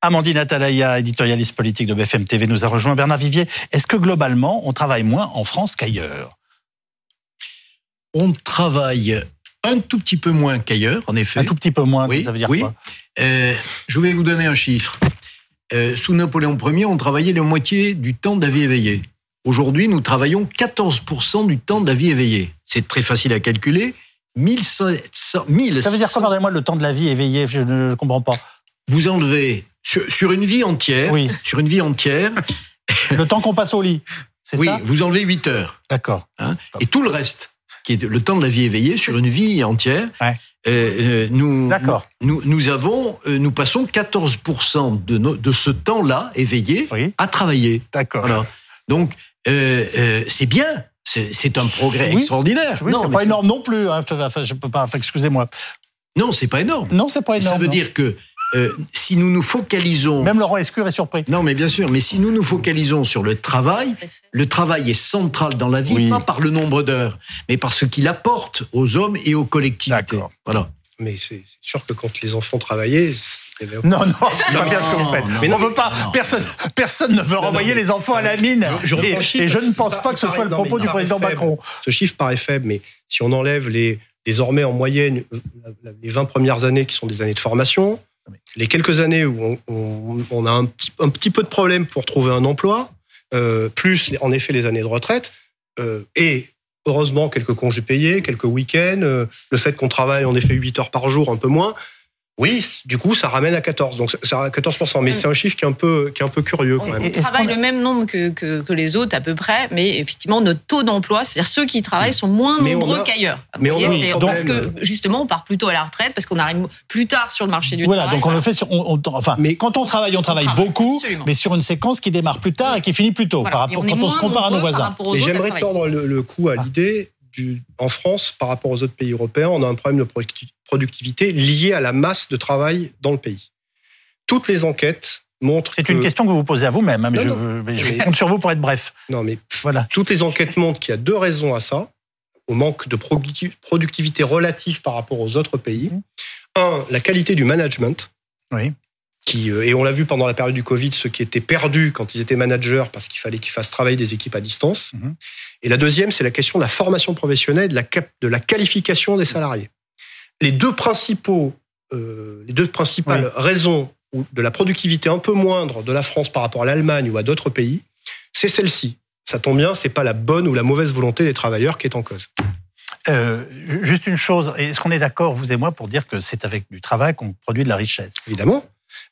Amandine Atalaya, éditorialiste politique de BFM TV, nous a rejoint. Bernard Vivier, est-ce que globalement, on travaille moins en France qu'ailleurs? On travaille un tout petit peu moins qu'ailleurs, en effet. Un tout petit peu moins, Oui, ça veut dire oui. quoi? Euh, je vais vous donner un chiffre. Euh, sous Napoléon Ier, on travaillait la moitié du temps de la vie éveillée. Aujourd'hui, nous travaillons 14% du temps de la vie éveillée. C'est très facile à calculer. 1700, 1100 Ça veut dire quoi, pardonnez-moi, le temps de la vie éveillé Je ne comprends pas. Vous enlevez sur, sur une vie entière, Oui. sur une vie entière, Le temps qu'on passe au lit, c'est oui, ça vous enlevez 8 heures. D'accord. hein, et tout le reste, qui est le temps de la vie éveillée, sur une vie entière, Ouais. euh, euh, nous, D'accord. nous, nous avons, euh, nous passons 14% de, nos- de ce temps-là éveillé Oui, à travailler. d'accord. Voilà. Donc, euh, euh, c'est bien. C'est c'est un progrès Oui. extraordinaire. Oui, c'est pas énorme non plus. Hein. Enfin, je peux pas. Enfin, excusez-moi. Non, c'est pas énorme. Non, c'est pas énorme. Ça veut non. dire que euh, si nous nous focalisons Même Laurent Escure est surpris. Non, mais bien sûr, mais si nous nous focalisons sur le travail, le travail est central dans la vie, Oui. pas par le nombre d'heures, mais par ce qu'il apporte aux hommes et aux collectivités. D'accord. Voilà. Mais c'est sûr que quand les enfants travaillaient, Non, non, c'est pas Non, bien ce que vous faites. non, Mais non, on veut pas. non. Personne, personne ne veut renvoyer les enfants à la mine. Je- je et, reprends le chiffre, et je ne pense pas que ce soit le propos du président faible. Macron. Ce chiffre paraît faible, mais si on enlève les désormais en moyenne euh, les 20 premières années qui sont des années de formation, les quelques années où on, a un petit, un petit peu de problème pour trouver un emploi, euh, plus en effet les années de retraite, euh, et heureusement quelques congés payés, quelques week-ends, euh, le fait qu'on travaille en effet 8 heures par jour, un peu moins. Oui, du coup, ça ramène à 14, donc ça- à 14%. Mais c'est un chiffre qui est un peu, qui est un peu curieux quand même. on travaille le même nombre que, que, que les autres à peu près, mais effectivement notre taux d'emploi, c'est-à-dire ceux qui travaillent sont moins Mais nombreux qu'ailleurs. mais on a parce que justement on part plutôt à la retraite parce qu'on arrive plus tard sur le marché du Voilà, travail. donc on le fait sur. on- on- enfin, Mais- quand on travaille, on travaille travaille, beaucoup, absolument. mais sur une séquence qui démarre plus tard et qui finit plus tôt Voilà. par rapport quand on se compare à nos voisins. Mais j'aimerais tordre le, le coup à Ah. l'idée du, en France, par rapport aux autres pays européens, on a un problème de producti- productivité lié à la masse de travail dans le pays. Toutes les enquêtes montrent C'est que, une question que vous vous posez à vous-même, hein, mais, je, mais compte sur vous pour être bref. non mais Voilà. toutes les enquêtes montrent qu'il y a deux raisons à ça, au manque de producti- productivité relative par rapport aux autres pays. Mhm. Un, la qualité du management. Oui. Qui, euh, et on l'a vu pendant la période du Covid, ceux qui étaient perdus quand ils étaient managers parce qu'il fallait qu'ils fassent travailler des équipes à distance. Mhm. Et la deuxième, c'est la question de la formation professionnelle, de la, cap- de la qualification des salariés. Les deux principaux, euh, les deux principales raisons de la productivité un peu moindre de la France par rapport à l'Allemagne ou à d'autres pays, c'est celle-ci. Ça tombe bien, c'est pas la bonne ou la mauvaise volonté des travailleurs qui est en cause. Euh, ju- juste une chose, est-ce qu'on est d'accord, vous et moi, pour dire que c'est avec du travail qu'on produit de la richesse? Évidemment.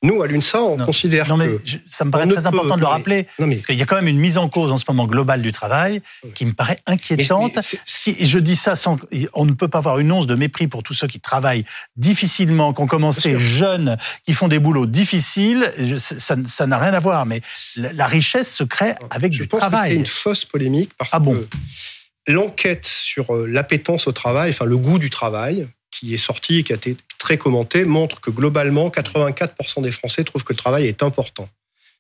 Nous, à l'UNSA, on Non. considère Non, mais que je- ça me paraît très important de le rappeler. non mais Parce qu'il y a quand même une mise en cause en ce moment globale du travail qui me paraît inquiétante. Mais- Si, je dis ça sans, on ne peut pas avoir une once de mépris pour tous ceux qui travaillent difficilement, qui ont commencé jeunes, qui font des boulots difficiles. Je- ça n'a rien à voir, mais la, la richesse se crée avec je du pense que c'est travail. une fausse polémique parce Ah bon que l'enquête sur euh, l'appétence au travail, enfin le goût du travail, qui est sortie et qui a été très commentée, montre que globalement, 84% des Français trouvent que le travail est important.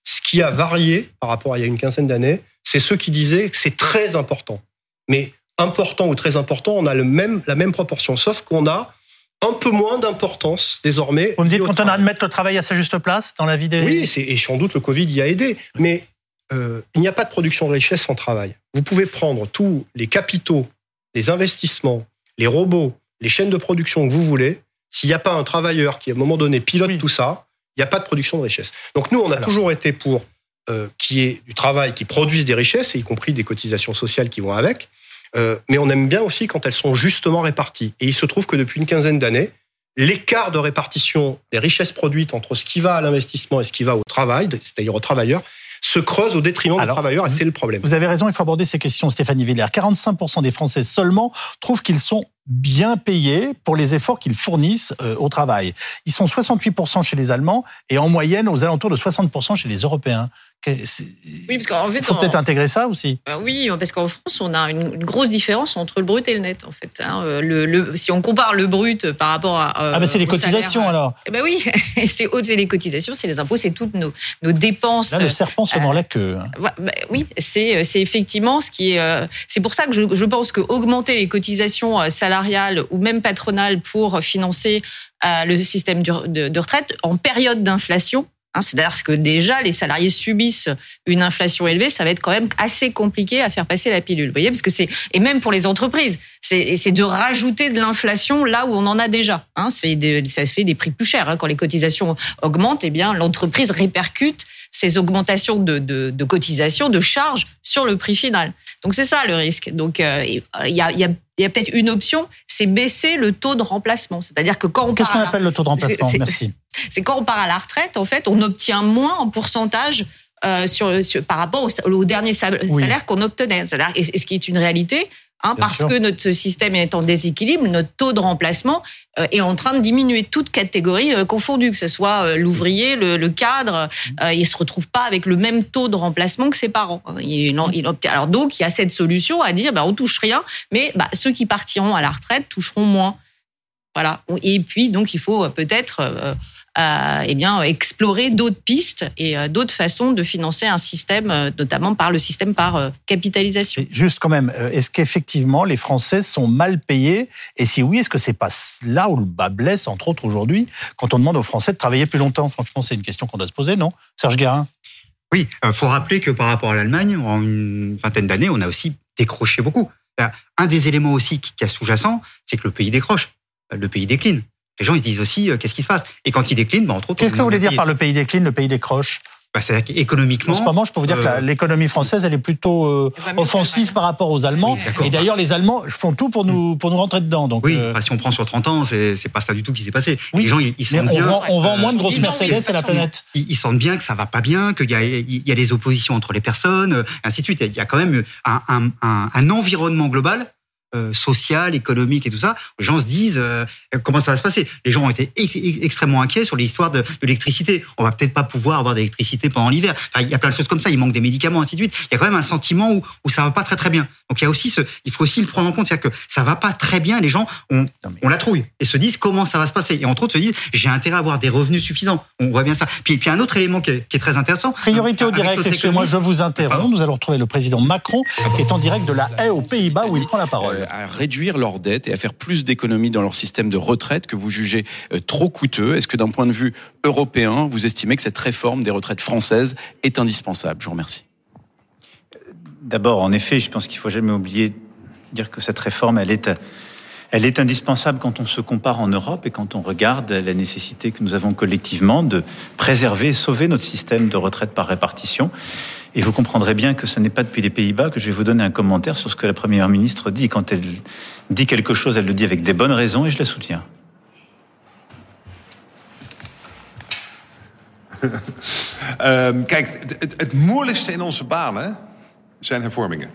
Ce qui a varié par rapport à il y a une quinzaine d'années, c'est ceux qui disaient que c'est très important. Mais important ou très important, on a le même, la même proportion, sauf qu'on a un peu moins d'importance désormais. Vous me dites qu'on a travail. de mettre le travail à sa juste place dans la vie des. Oui, et sans doute le Covid y a aidé. Mais euh, il n'y a pas de production de richesse sans travail. Vous pouvez prendre tous les capitaux, les investissements, les robots, les chaînes de production que vous voulez. S'il n'y a pas un travailleur qui, à un moment donné, pilote Oui. tout ça, il n'y a pas de production de richesse. Donc nous, on a Alors. toujours été pour euh, qu'il y ait du travail qui produise des richesses, y compris des cotisations sociales qui vont avec. Euh, mais on aime bien aussi quand elles sont justement réparties. Et il se trouve que depuis une quinzaine d'années, l'écart de répartition des richesses produites entre ce qui va à l'investissement et ce qui va au travail, c'est-à-dire aux travailleurs, se creuse au détriment Alors, des travailleurs, et c'est le problème. Vous avez raison, il faut aborder ces questions, Stéphanie Villers. 45% des Français seulement trouvent qu'ils sont bien payés pour les efforts qu'ils fournissent euh, au travail. Ils sont 68% chez les Allemands et en moyenne aux alentours de 60% chez les Européens. Oui, parce qu'en fait, Il faut peut-être intégrer ça aussi. Euh, Oui, parce qu'en France, on a une, grosse différence entre le brut et le net, en fait. hein. Euh, Le, le- si on compare le brut par rapport à. euh, Ah ben c'est les cotisations salaire, alors. Eh ben oui, c'est les cotisations, c'est les impôts, c'est toutes nos, nos dépenses. Là, le serpent se mord la queue. hein. Bah oui, c'est effectivement ce qui est. C'est pour ça que je, je pense que augmenter les cotisations euh, ou même patronales pour financer euh, le système de, retraite en période d'inflation. Hein, C'est-à-dire que déjà les salariés subissent une inflation élevée, ça va être quand même assez compliqué à faire passer la pilule. Vous voyez, parce que c'est et même pour les entreprises, c'est de rajouter de l'inflation là où on en a déjà. Hein, c'est ça fait des prix plus chers hein. quand les cotisations augmentent. Eh bien, l'entreprise répercute ces augmentations de, de, de cotisations, de charges sur le prix final. Donc c'est ça le risque. Donc euh, il y a, il y a, il y a peut-être une option, c'est baisser le taux de remplacement. C'est-à-dire que quand on Qu'est-ce qu'on la- appelle le taux de remplacement c'est- Merci. c'est quand on part à la retraite, en fait, on obtient moins en pourcentage euh, sur, sur- par rapport au, au dernier Oui. salaire qu'on obtenait. C'est-à-dire- Et, et ce qui est une réalité, hein, parce sûr. que notre système est en déséquilibre, notre taux de remplacement euh, est en train de diminuer, toutes catégories euh, confondues, que ce soit euh, l'ouvrier, le, le cadre, euh, il se retrouve pas avec le même taux de remplacement que ses parents. Il, alors donc, il y a cette solution à dire, bah, on touche rien, mais bah, ceux qui partiront à la retraite toucheront moins. Voilà. Et puis, donc, il faut peut-être euh, euh, eh bien, explorer d'autres pistes et euh, d'autres façons de financer un système, euh, notamment par le système par euh, capitalisation. Et Juste quand même, est-ce qu'effectivement les Français sont mal payés? Et si oui, est-ce que c'est pas là où le bas blesse, entre autres aujourd'hui, quand on demande aux Français de travailler plus longtemps? Franchement, c'est une question qu'on doit se poser, non? Serge Guérin Oui, il faut rappeler que par rapport à l'Allemagne, en une vingtaine d'années, on a aussi décroché beaucoup. Un des éléments aussi qui qui est sous-jacent, c'est que le pays décroche, le pays décline. Les gens ils se disent aussi euh, qu'est-ce qui se passe? Et quand ils déclinent, bah, entre autres, Qu'est-ce que vous voulez dire par le pays décline, le pays décroche bah, C'est-à-dire qu'économiquement, En ce moment, je peux vous dire que euh, l'économie française, elle est plutôt euh, offensive par rapport aux Allemands. Oui, d'accord. et d'ailleurs, les Allemands font tout pour nous, pour nous rentrer dedans. Donc, oui, euh, enfin, si on prend sur 30 ans, c'est c'est pas ça du tout qui s'est passé. Oui. Les gens, ils, ils sentent on bien. vend, on vend euh, moins de grosses disons, Mercedes à la planète. ils, ils sentent bien que ça va pas bien, qu'il y a, il y a des oppositions entre les personnes, euh, ainsi de suite. Il y a quand même un, un, un, un environnement global. Euh, social, économique et tout ça, les gens se disent euh, comment ça va se passer? Les gens ont été ex- ex- extrêmement inquiets sur l'histoire de, de l'électricité. On va peut-être pas pouvoir avoir d'électricité pendant l'hiver. Enfin, il y a plein de choses comme ça. Il manque des médicaments, ainsi de suite. Il y a quand même un sentiment où, où ça va pas très très bien. Donc il y a aussi ce, il faut aussi le prendre en compte, c'est-à-dire que ça va pas très bien. Les gens mais- on la trouille et se disent comment ça va se passer. Et entre autres se disent j'ai intérêt à avoir des revenus suffisants. On voit bien ça. Puis, puis un autre élément qui est, qui est très intéressant. Priorité au direct, excusez-moi, je vous interromps. Nous allons retrouver le président Macron, qui est en direct de la haie aux Pays-Bas, où il prend la parole. Euh, à réduire leurs dettes et à faire plus d'économies dans leur système de retraite que vous jugez euh, trop coûteux. Est-ce que d'un point de vue européen, vous estimez que cette réforme des retraites françaises est indispensable? Je vous remercie. D'abord, en effet, je pense qu'il faut jamais oublier de dire que cette réforme, elle est, elle est indispensable quand on se compare en Europe et quand on regarde la nécessité que nous avons collectivement de préserver et sauver notre système de retraite par répartition. Et vous comprendrez bien que ce n'est pas depuis les Pays-Bas que je vais vous donner un commentaire sur ce que la Première ministre dit. Quand elle dit quelque chose, elle le dit avec des bonnes raisons et je la soutiens. Ehm, kijk, moeilijkste in onze banen zijn hervormingen.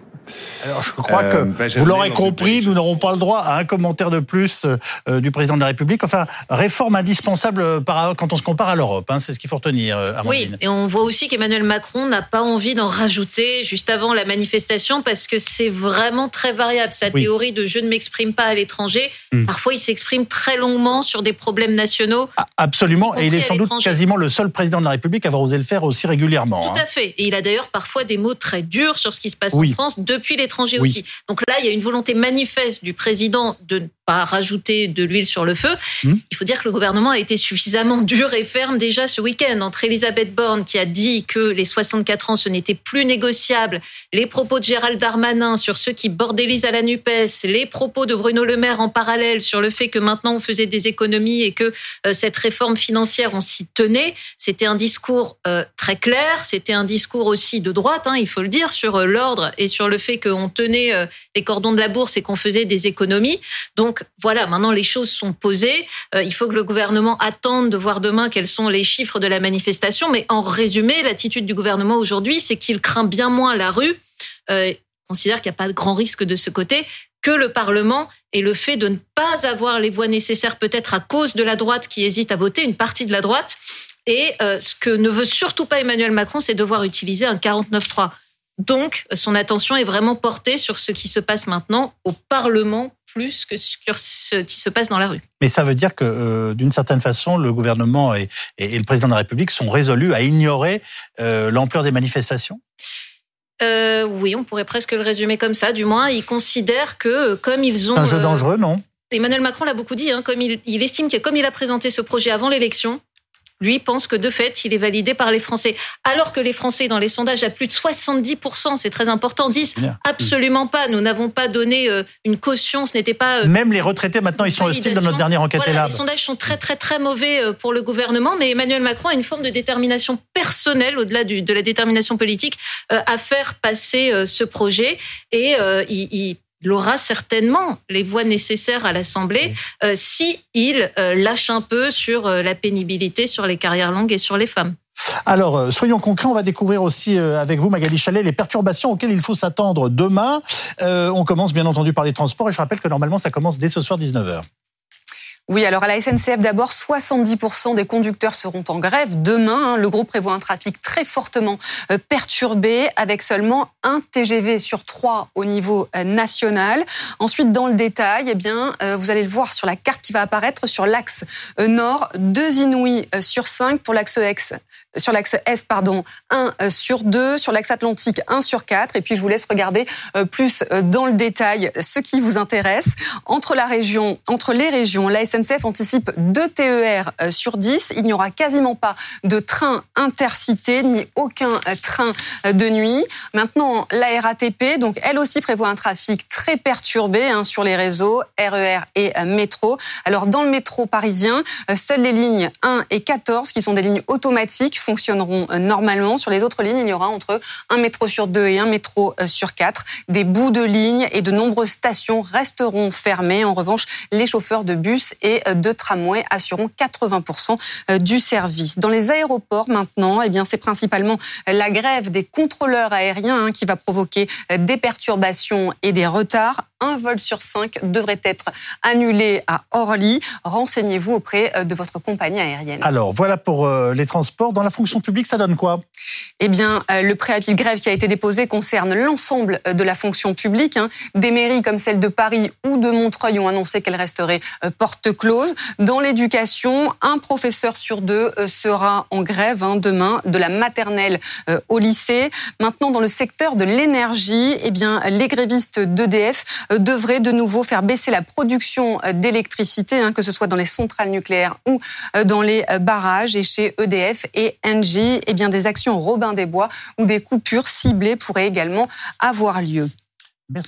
Alors, je crois Euh, que vous l'aurez compris, nous n'aurons pas le droit à un commentaire de plus euh, du président de la République. Enfin, réforme indispensable euh, par, quand on se compare à l'Europe. hein, c'est ce qu'il faut retenir, euh, Oui, et on voit aussi qu'Emmanuel Macron n'a pas envie d'en rajouter juste avant la manifestation parce que c'est vraiment très variable. Sa Oui. théorie de je ne m'exprime pas à l'étranger, Hmm. parfois il s'exprime très longuement sur des problèmes nationaux. Ah, Absolument, et il est sans doute quasiment le seul président de la République à avoir osé le faire aussi régulièrement. Tout hein. à fait. Et il a d'ailleurs parfois des mots très durs sur ce qui se passe Oui. en France depuis l'étranger Oui. aussi. Donc là, il y a une volonté manifeste du président de ne pas rajouter de l'huile sur le feu. Hmm. Il faut dire que le gouvernement a été suffisamment dur et ferme déjà ce week-end entre Elisabeth Borne qui a dit que les 64 ans ce n'était plus négociable, les propos de Gérald Darmanin sur ceux qui bordélisent à la Nupes, les propos de Bruno Le Maire en parallèle sur le fait que maintenant on faisait des économies et que euh, cette réforme financière on s'y tenait. C'était un discours euh, très clair, c'était un discours aussi de droite, hein, il faut le dire, sur euh, l'ordre et sur le fait qu'on tenait les cordons de la bourse et qu'on faisait des économies. Donc voilà, maintenant les choses sont posées. Euh, il faut que le gouvernement attende de voir demain quels sont les chiffres de la manifestation. Mais en résumé, l'attitude du gouvernement aujourd'hui, c'est qu'il craint bien moins la rue. Euh, considère qu'il n'y a pas de grand risque de ce côté que le Parlement et le fait de ne pas avoir les voix nécessaires, peut-être à cause de la droite qui hésite à voter, une partie de la droite. Et euh, ce que ne veut surtout pas Emmanuel Macron, c'est devoir utiliser un 49-3. Donc, son attention est vraiment portée sur ce qui se passe maintenant au Parlement plus que sur ce qui se passe dans la rue. Mais ça veut dire que, euh, d'une certaine façon, le gouvernement et, et, le président de la République sont résolus à ignorer euh, l'ampleur des manifestations? Euh, Oui, on pourrait presque le résumer comme ça. Du moins, ils considèrent que, comme ils ont... C'est un jeu dangereux, non? Emmanuel Macron l'a beaucoup dit, hein, comme il, il estime que comme il a présenté ce projet avant l'élection, lui pense que de fait, il est validé par les Français. Alors que les Français, dans les sondages, à plus de 70%, c'est très important, disent absolument pas. Nous n'avons pas donné euh, une caution, ce n'était pas. Euh, Même les retraités, maintenant, ils sont hostiles dans notre dernière enquête voilà, Les sondages sont très, très, très mauvais euh, pour le gouvernement, mais Emmanuel Macron a une forme de détermination personnelle, au-delà de la détermination politique, à faire passer ce projet. Et il, il il aura certainement les voix nécessaires à l'Assemblée euh, si il euh, lâche un peu sur euh, la pénibilité, sur les carrières longues et sur les femmes. Alors, soyons concrets, on va découvrir aussi avec vous, Magali Chalet, les perturbations auxquelles il faut s'attendre demain. on commence bien entendu par les transports et je rappelle que normalement ça commence dès ce soir 19h. Oui, alors à la SNCF, d'abord, 70% des conducteurs seront en grève demain. Hein. Le groupe prévoit un trafic très fortement euh, perturbé, avec seulement un TGV sur trois au niveau euh, national. Ensuite, dans le détail, eh bien, euh, vous allez le voir sur la carte qui va apparaître sur l'axe nord, deux Inouïs sur cinq pour l'axe X sur l'axe Est, pardon, 1 euh, sur 2, sur l'axe Atlantique, 1 sur 4. Et puis, je vous laisse regarder euh, plus euh, dans le détail ce qui vous intéresse. Entre la région, entre les régions, la SNCF anticipe 2 TER sur 10. Il n'y aura quasiment pas de train intercité, ni aucun train de nuit. Maintenant, la RATP, donc, elle aussi prévoit un trafic très perturbé hein, sur les réseaux RER e et métro. Alors, dans le métro parisien, seules les lignes 1 et 14, qui sont des lignes automatiques, fonctionneront euh, normalement. Sur les autres lignes, il y aura entre un métro sur deux et un métro euh, sur quatre. Des bouts de ligne et de nombreuses stations resteront fermées. En revanche, les chauffeurs de bus et euh, de tramway assureront 80% du service. Dans les aéroports maintenant, eh bien, c'est principalement la grève des contrôleurs aériens hein, qui va provoquer des perturbations et des retards un vol sur cinq devrait être annulé à Orly. Renseignez-vous auprès euh, de votre compagnie aérienne. Alors, voilà pour euh, les transports. Dans la fonction publique, ça donne quoi? Eh bien, euh, le préavis de grève qui a été déposé concerne l'ensemble de la fonction publique. Hein. Des mairies comme celle de Paris ou de Montreuil ont annoncé qu'elle resterait porte close. Dans l'éducation, un professeur sur deux sera en grève hein, demain, de la maternelle au lycée. Maintenant, dans le secteur de l'énergie, eh bien, les grévistes d'EDF devrait de nouveau faire baisser la production euh, d'électricité, hein, que ce soit dans les centrales nucléaires ou euh, dans les barrages. Et chez EDF et Engie, eh bien, des actions Robin des Bois ou des coupures ciblées pourraient également avoir lieu.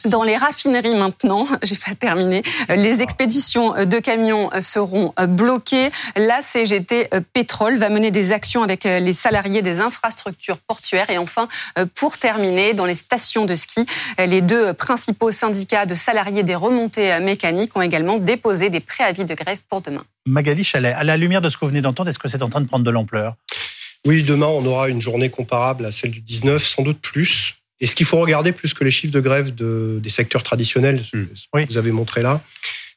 Dans les raffineries maintenant, j'ai pas terminé, les expéditions de camions seront bloquées. La CGT Pétrole va mener des actions avec les salariés des infrastructures portuaires. Et enfin, pour terminer, dans les stations de ski, les deux principaux syndicats de salariés des remontées mécaniques ont également déposé des préavis de grève pour demain. Magali Chalet, à la lumière de ce que vous venez d'entendre, est-ce que c'est en train de prendre de l'ampleur? Oui, demain, on aura une journée comparable à celle du 19, sans doute plus. Et ce qu'il faut regarder plus que les chiffres de grève de, des secteurs traditionnels, hmm. ce que vous avez montré là,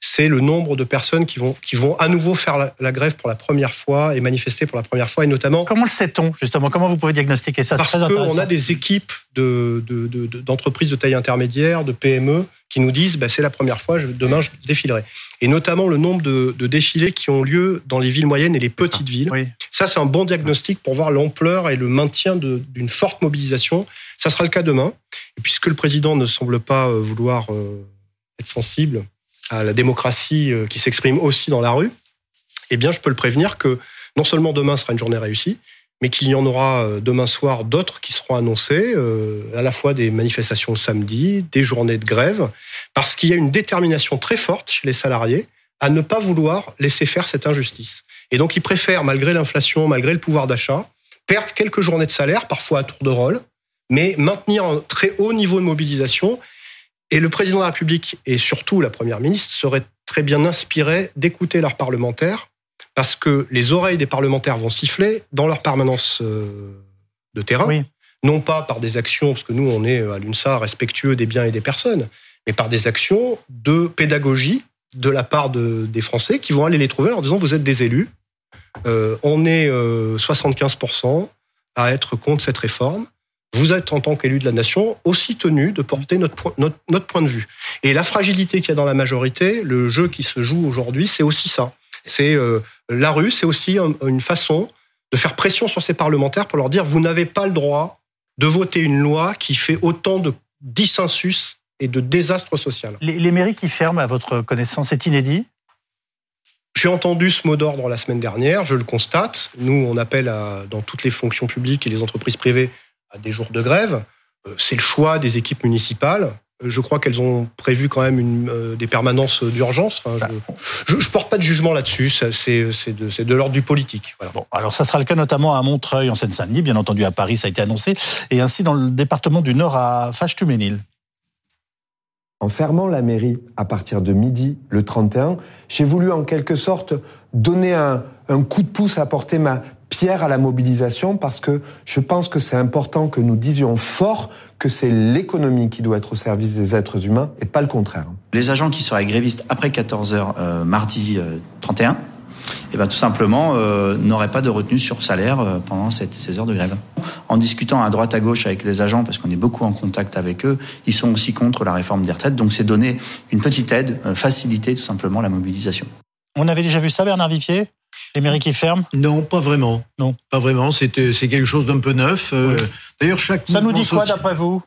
c'est le nombre de personnes qui vont, qui vont à nouveau faire la, grève pour la première fois et manifester pour la première fois, et notamment. Comment le sait-on justement? Comment vous pouvez diagnostiquer ça? Parce qu'on a des équipes d'entreprises de, de, taille intermédiaire, de PME, qui nous disent bah, c'est la première fois, demain je défilerai. Et notamment le nombre de, défilés qui ont lieu dans les villes moyennes et les petites villes. Ça, c'est un bon diagnostic pour voir l'ampleur et le maintien d'une forte mobilisation. Ça sera le cas demain. Et puisque le président ne semble pas euh, vouloir euh, être sensible à la démocratie euh, qui s'exprime aussi dans la rue, eh bien, je peux le prévenir que non seulement demain sera une journée réussie, mais qu'il y en aura euh, demain soir d'autres qui seront annoncées, euh, à la fois des manifestations le samedi, des journées de grève, parce qu'il y a une détermination très forte chez les salariés à ne pas vouloir laisser faire cette injustice. Et donc, ils préfèrent, malgré l'inflation, malgré le pouvoir d'achat, perdre quelques journées de salaire, parfois à tour de rôle, mais maintenir un très haut niveau de mobilisation et le président de la République et surtout la première ministre seraient très bien inspirés d'écouter leurs parlementaires parce que les oreilles des parlementaires vont siffler dans leur permanence euh, de terrain. Non pas par des actions, parce que nous, on est à l'UNSA respectueux des biens et des personnes, mais par des actions de pédagogie de la part de, des Français qui vont aller les trouver en leur disant vous êtes des élus, euh, on est euh, 75% à être contre cette réforme. Vous êtes en tant qu'élu de la nation aussi tenu de porter notre, point- notre, notre point de vue. Et la fragilité qu'il y a dans la majorité, le jeu qui se joue aujourd'hui, c'est aussi ça. C'est euh, la rue, c'est aussi un- une façon de faire pression sur ces parlementaires pour leur dire vous n'avez pas le droit de voter une loi qui fait autant de dissensus et de désastre social. Les, les mairies qui ferment, à votre connaissance, c'est inédit? J'ai entendu ce mot d'ordre la semaine dernière, je le constate. Nous, on appelle à, dans toutes les fonctions publiques et les entreprises privées à des jours de grève. Euh, C'est le choix des équipes municipales. Euh, Je crois qu'elles ont prévu quand même une, euh, des permanences d'urgence. Enfin, je, je, je porte pas de jugement là-dessus. C'est c'est de, c'est de l'ordre du politique. Voilà. Bon, alors ça sera le cas notamment à Montreuil, en Seine-Saint-Denis, bien entendu à Paris, ça a été annoncé, et ainsi dans le département du Nord à Fâche-Tuménil. En fermant la mairie à partir de midi le 31, j'ai voulu en quelque sorte donner un, un coup de pouce, apporter ma pierre à la mobilisation parce que je pense que c'est important que nous disions fort que c'est l'économie qui doit être au service des êtres humains et pas le contraire. Les agents qui seraient grévistes après 14h euh, mardi euh, 31, eh ben, tout simplement euh, n'auraient pas de retenue sur salaire euh, pendant cette, ces heures de grève. En discutant à droite à gauche avec les agents, parce qu'on est beaucoup en contact avec eux, ils sont aussi contre la réforme des retraites. Donc c'est donner une petite aide, euh, faciliter tout simplement la mobilisation. On avait déjà vu ça, Bernard Vifier Les mairies qui ferment Non, pas vraiment. Non. Pas vraiment. C'est euh, quelque chose d'un peu neuf. Euh, D'ailleurs, chaque Ça nous dit quoi social- d'après vous?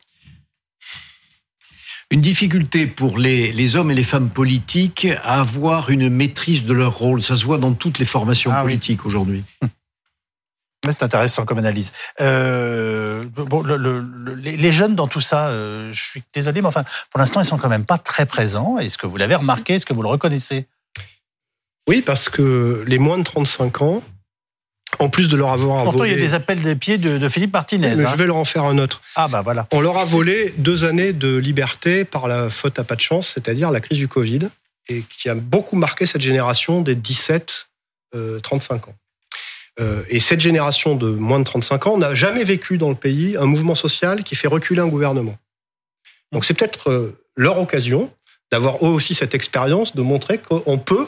Une difficulté pour les, les hommes et les femmes politiques à avoir une maîtrise de leur rôle. Ça se voit dans toutes les formations Ah politiques aujourd'hui. C'est intéressant comme analyse. Euh, bon, le- le- le- les les jeunes dans tout ça, euh, je suis désolé, mais enfin, pour l'instant, ils sont quand même pas très présents. Est-ce que vous l'avez remarqué? Est-ce que vous le reconnaissez? Oui, parce que les moins de 35 ans, en plus de leur avoir Pourtant, volé... il y a des appels des pieds de, de Philippe Martinez. Mais hein. je vais leur en faire un autre. Ah bah voilà. On leur a volé deux années de liberté par la faute à pas de chance, c'est-à-dire la crise du Covid, et qui a beaucoup marqué cette génération des 17-35 ans. Euh, et cette génération de moins de 35 ans n'a jamais vécu dans le pays un mouvement social qui fait reculer un gouvernement. Donc c'est peut-être euh, leur occasion d'avoir eux aussi cette expérience, de montrer qu'on peut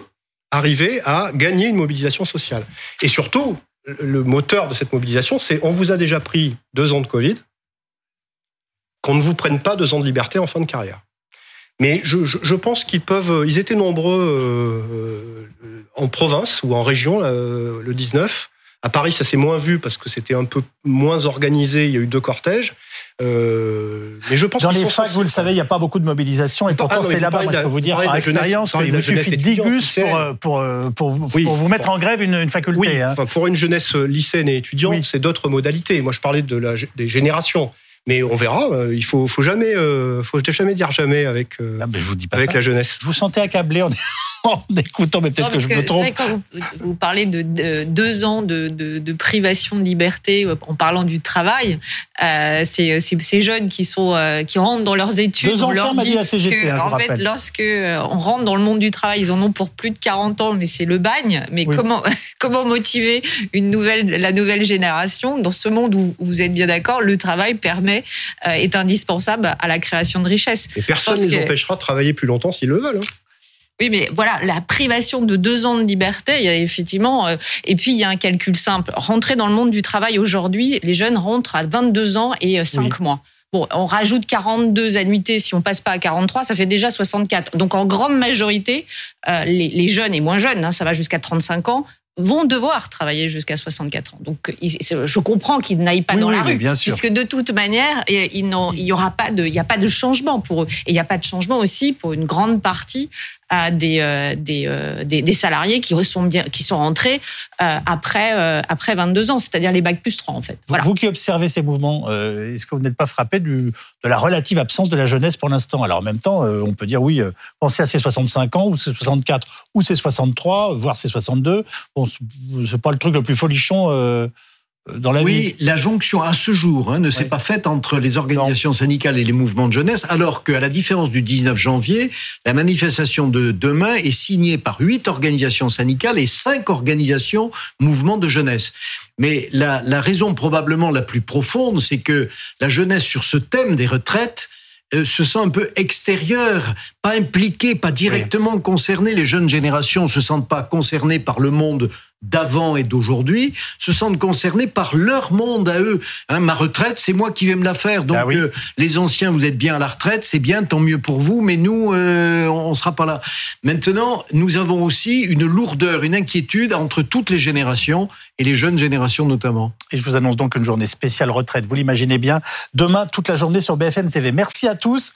arriver à gagner une mobilisation sociale. Et surtout, le moteur de cette mobilisation, c'est on vous a déjà pris deux ans de Covid, qu'on ne vous prenne pas deux ans de liberté en fin de carrière. Mais je, pense qu'ils peuvent. Ils étaient nombreux euh, en province ou en région euh, le 19. À Paris, ça s'est moins vu parce que c'était un peu moins organisé. Il y a eu deux cortèges. Euh, mais je pense Dans les facs, vous le savez, il n'y a pas beaucoup de mobilisation, et Ah pourtant mais c'est là-bas. Moi, je peux vous dire par expérience qu'il suffit de 10 étudiante, gus lycéenne. pour, euh, pour, euh, pour, pour, Oui, pour vous mettre en grève une, une faculté. Oui, hein. enfin, pour une jeunesse lycéenne et étudiante, c'est d'autres modalités. Moi, je parlais de la, des générations. Mais on verra. Il faut, faut jamais, euh, faut jamais dire jamais avec, euh, Ah, mais je vous dis pas avec ça. la jeunesse. Je vous sentais accablé en, en écoutant, mais peut-être que je me trompe. vrai, quand vous, vous parlez de, de deux ans de, de, de privation de liberté euh, en parlant du travail, euh, c'est ces jeunes qui sont euh, qui rentrent dans leurs études. Deux ans on leur dit dit la CGT, que, hein, en fait, rappelle. lorsque on rentre dans le monde du travail, ils en ont pour plus de 40 ans, mais c'est le bagne. Mais Oui. comment comment motiver une nouvelle la nouvelle génération dans ce monde où, où vous êtes bien d'accord, le travail permet euh, est indispensable à la création de richesse. Et personne ne les que- empêchera de travailler plus longtemps s'ils le veulent. hein. Oui, mais voilà, la privation de deux ans de liberté, il y a effectivement. euh, et puis, il y a un calcul simple. Rentrer dans le monde du travail aujourd'hui, les jeunes rentrent à 22 ans et 5 mois. Bon, on rajoute 42 annuités. Si on passe pas à 43, ça fait déjà 64. Donc, en grande majorité, euh, les, les jeunes et moins jeunes, hein, ça va jusqu'à 35 ans, vont devoir travailler jusqu'à 64 ans. Donc, je comprends qu'ils n'aillent pas Oui, dans oui, la rue, bien sûr. puisque de toute manière, il y aura pas de, il y a pas de changement pour eux, et il n'y a pas de changement aussi pour une grande partie à des, euh, des, euh, des, des salariés qui sont bien, qui sont rentrés euh, après après 22 ans, c'est-à-dire les bacs plus 3 en fait. Vous, Voilà. vous qui observez ces mouvements, est-ce que vous n'êtes pas frappé du, de la relative absence de la jeunesse pour l'instant? Alors en même temps, on peut dire oui, pensez à ces 65 ans, ou ces 64, ou ces 63, voire ces 62. Bon, c'est- pas le truc le plus folichon dans la vie. Oui, la jonction à ce jour hein, ne s'est pas faite entre les organisations syndicales et les mouvements de jeunesse, alors qu'à la différence du 19 janvier, la manifestation de demain est signée par huit organisations syndicales et cinq organisations mouvements de jeunesse. Mais la, la raison probablement la plus profonde, c'est que la jeunesse sur ce thème des retraites euh, se sent un peu extérieur, pas impliqué, pas directement concerné. Les jeunes générations se sentent pas concernées par le monde d'avant et d'aujourd'hui, se sentent concernés par leur monde à eux. Hein, ma retraite, c'est moi qui vais me la faire. Donc Ah oui. euh, les anciens, vous êtes bien à la retraite, c'est bien, tant mieux pour vous, mais nous, euh, on sera pas là. Maintenant, nous avons aussi une lourdeur, une inquiétude entre toutes les générations et les jeunes générations notamment. Et je vous annonce donc une journée spéciale retraite. Vous l'imaginez bien. Demain, toute la journée sur BFM TV. Merci à tous.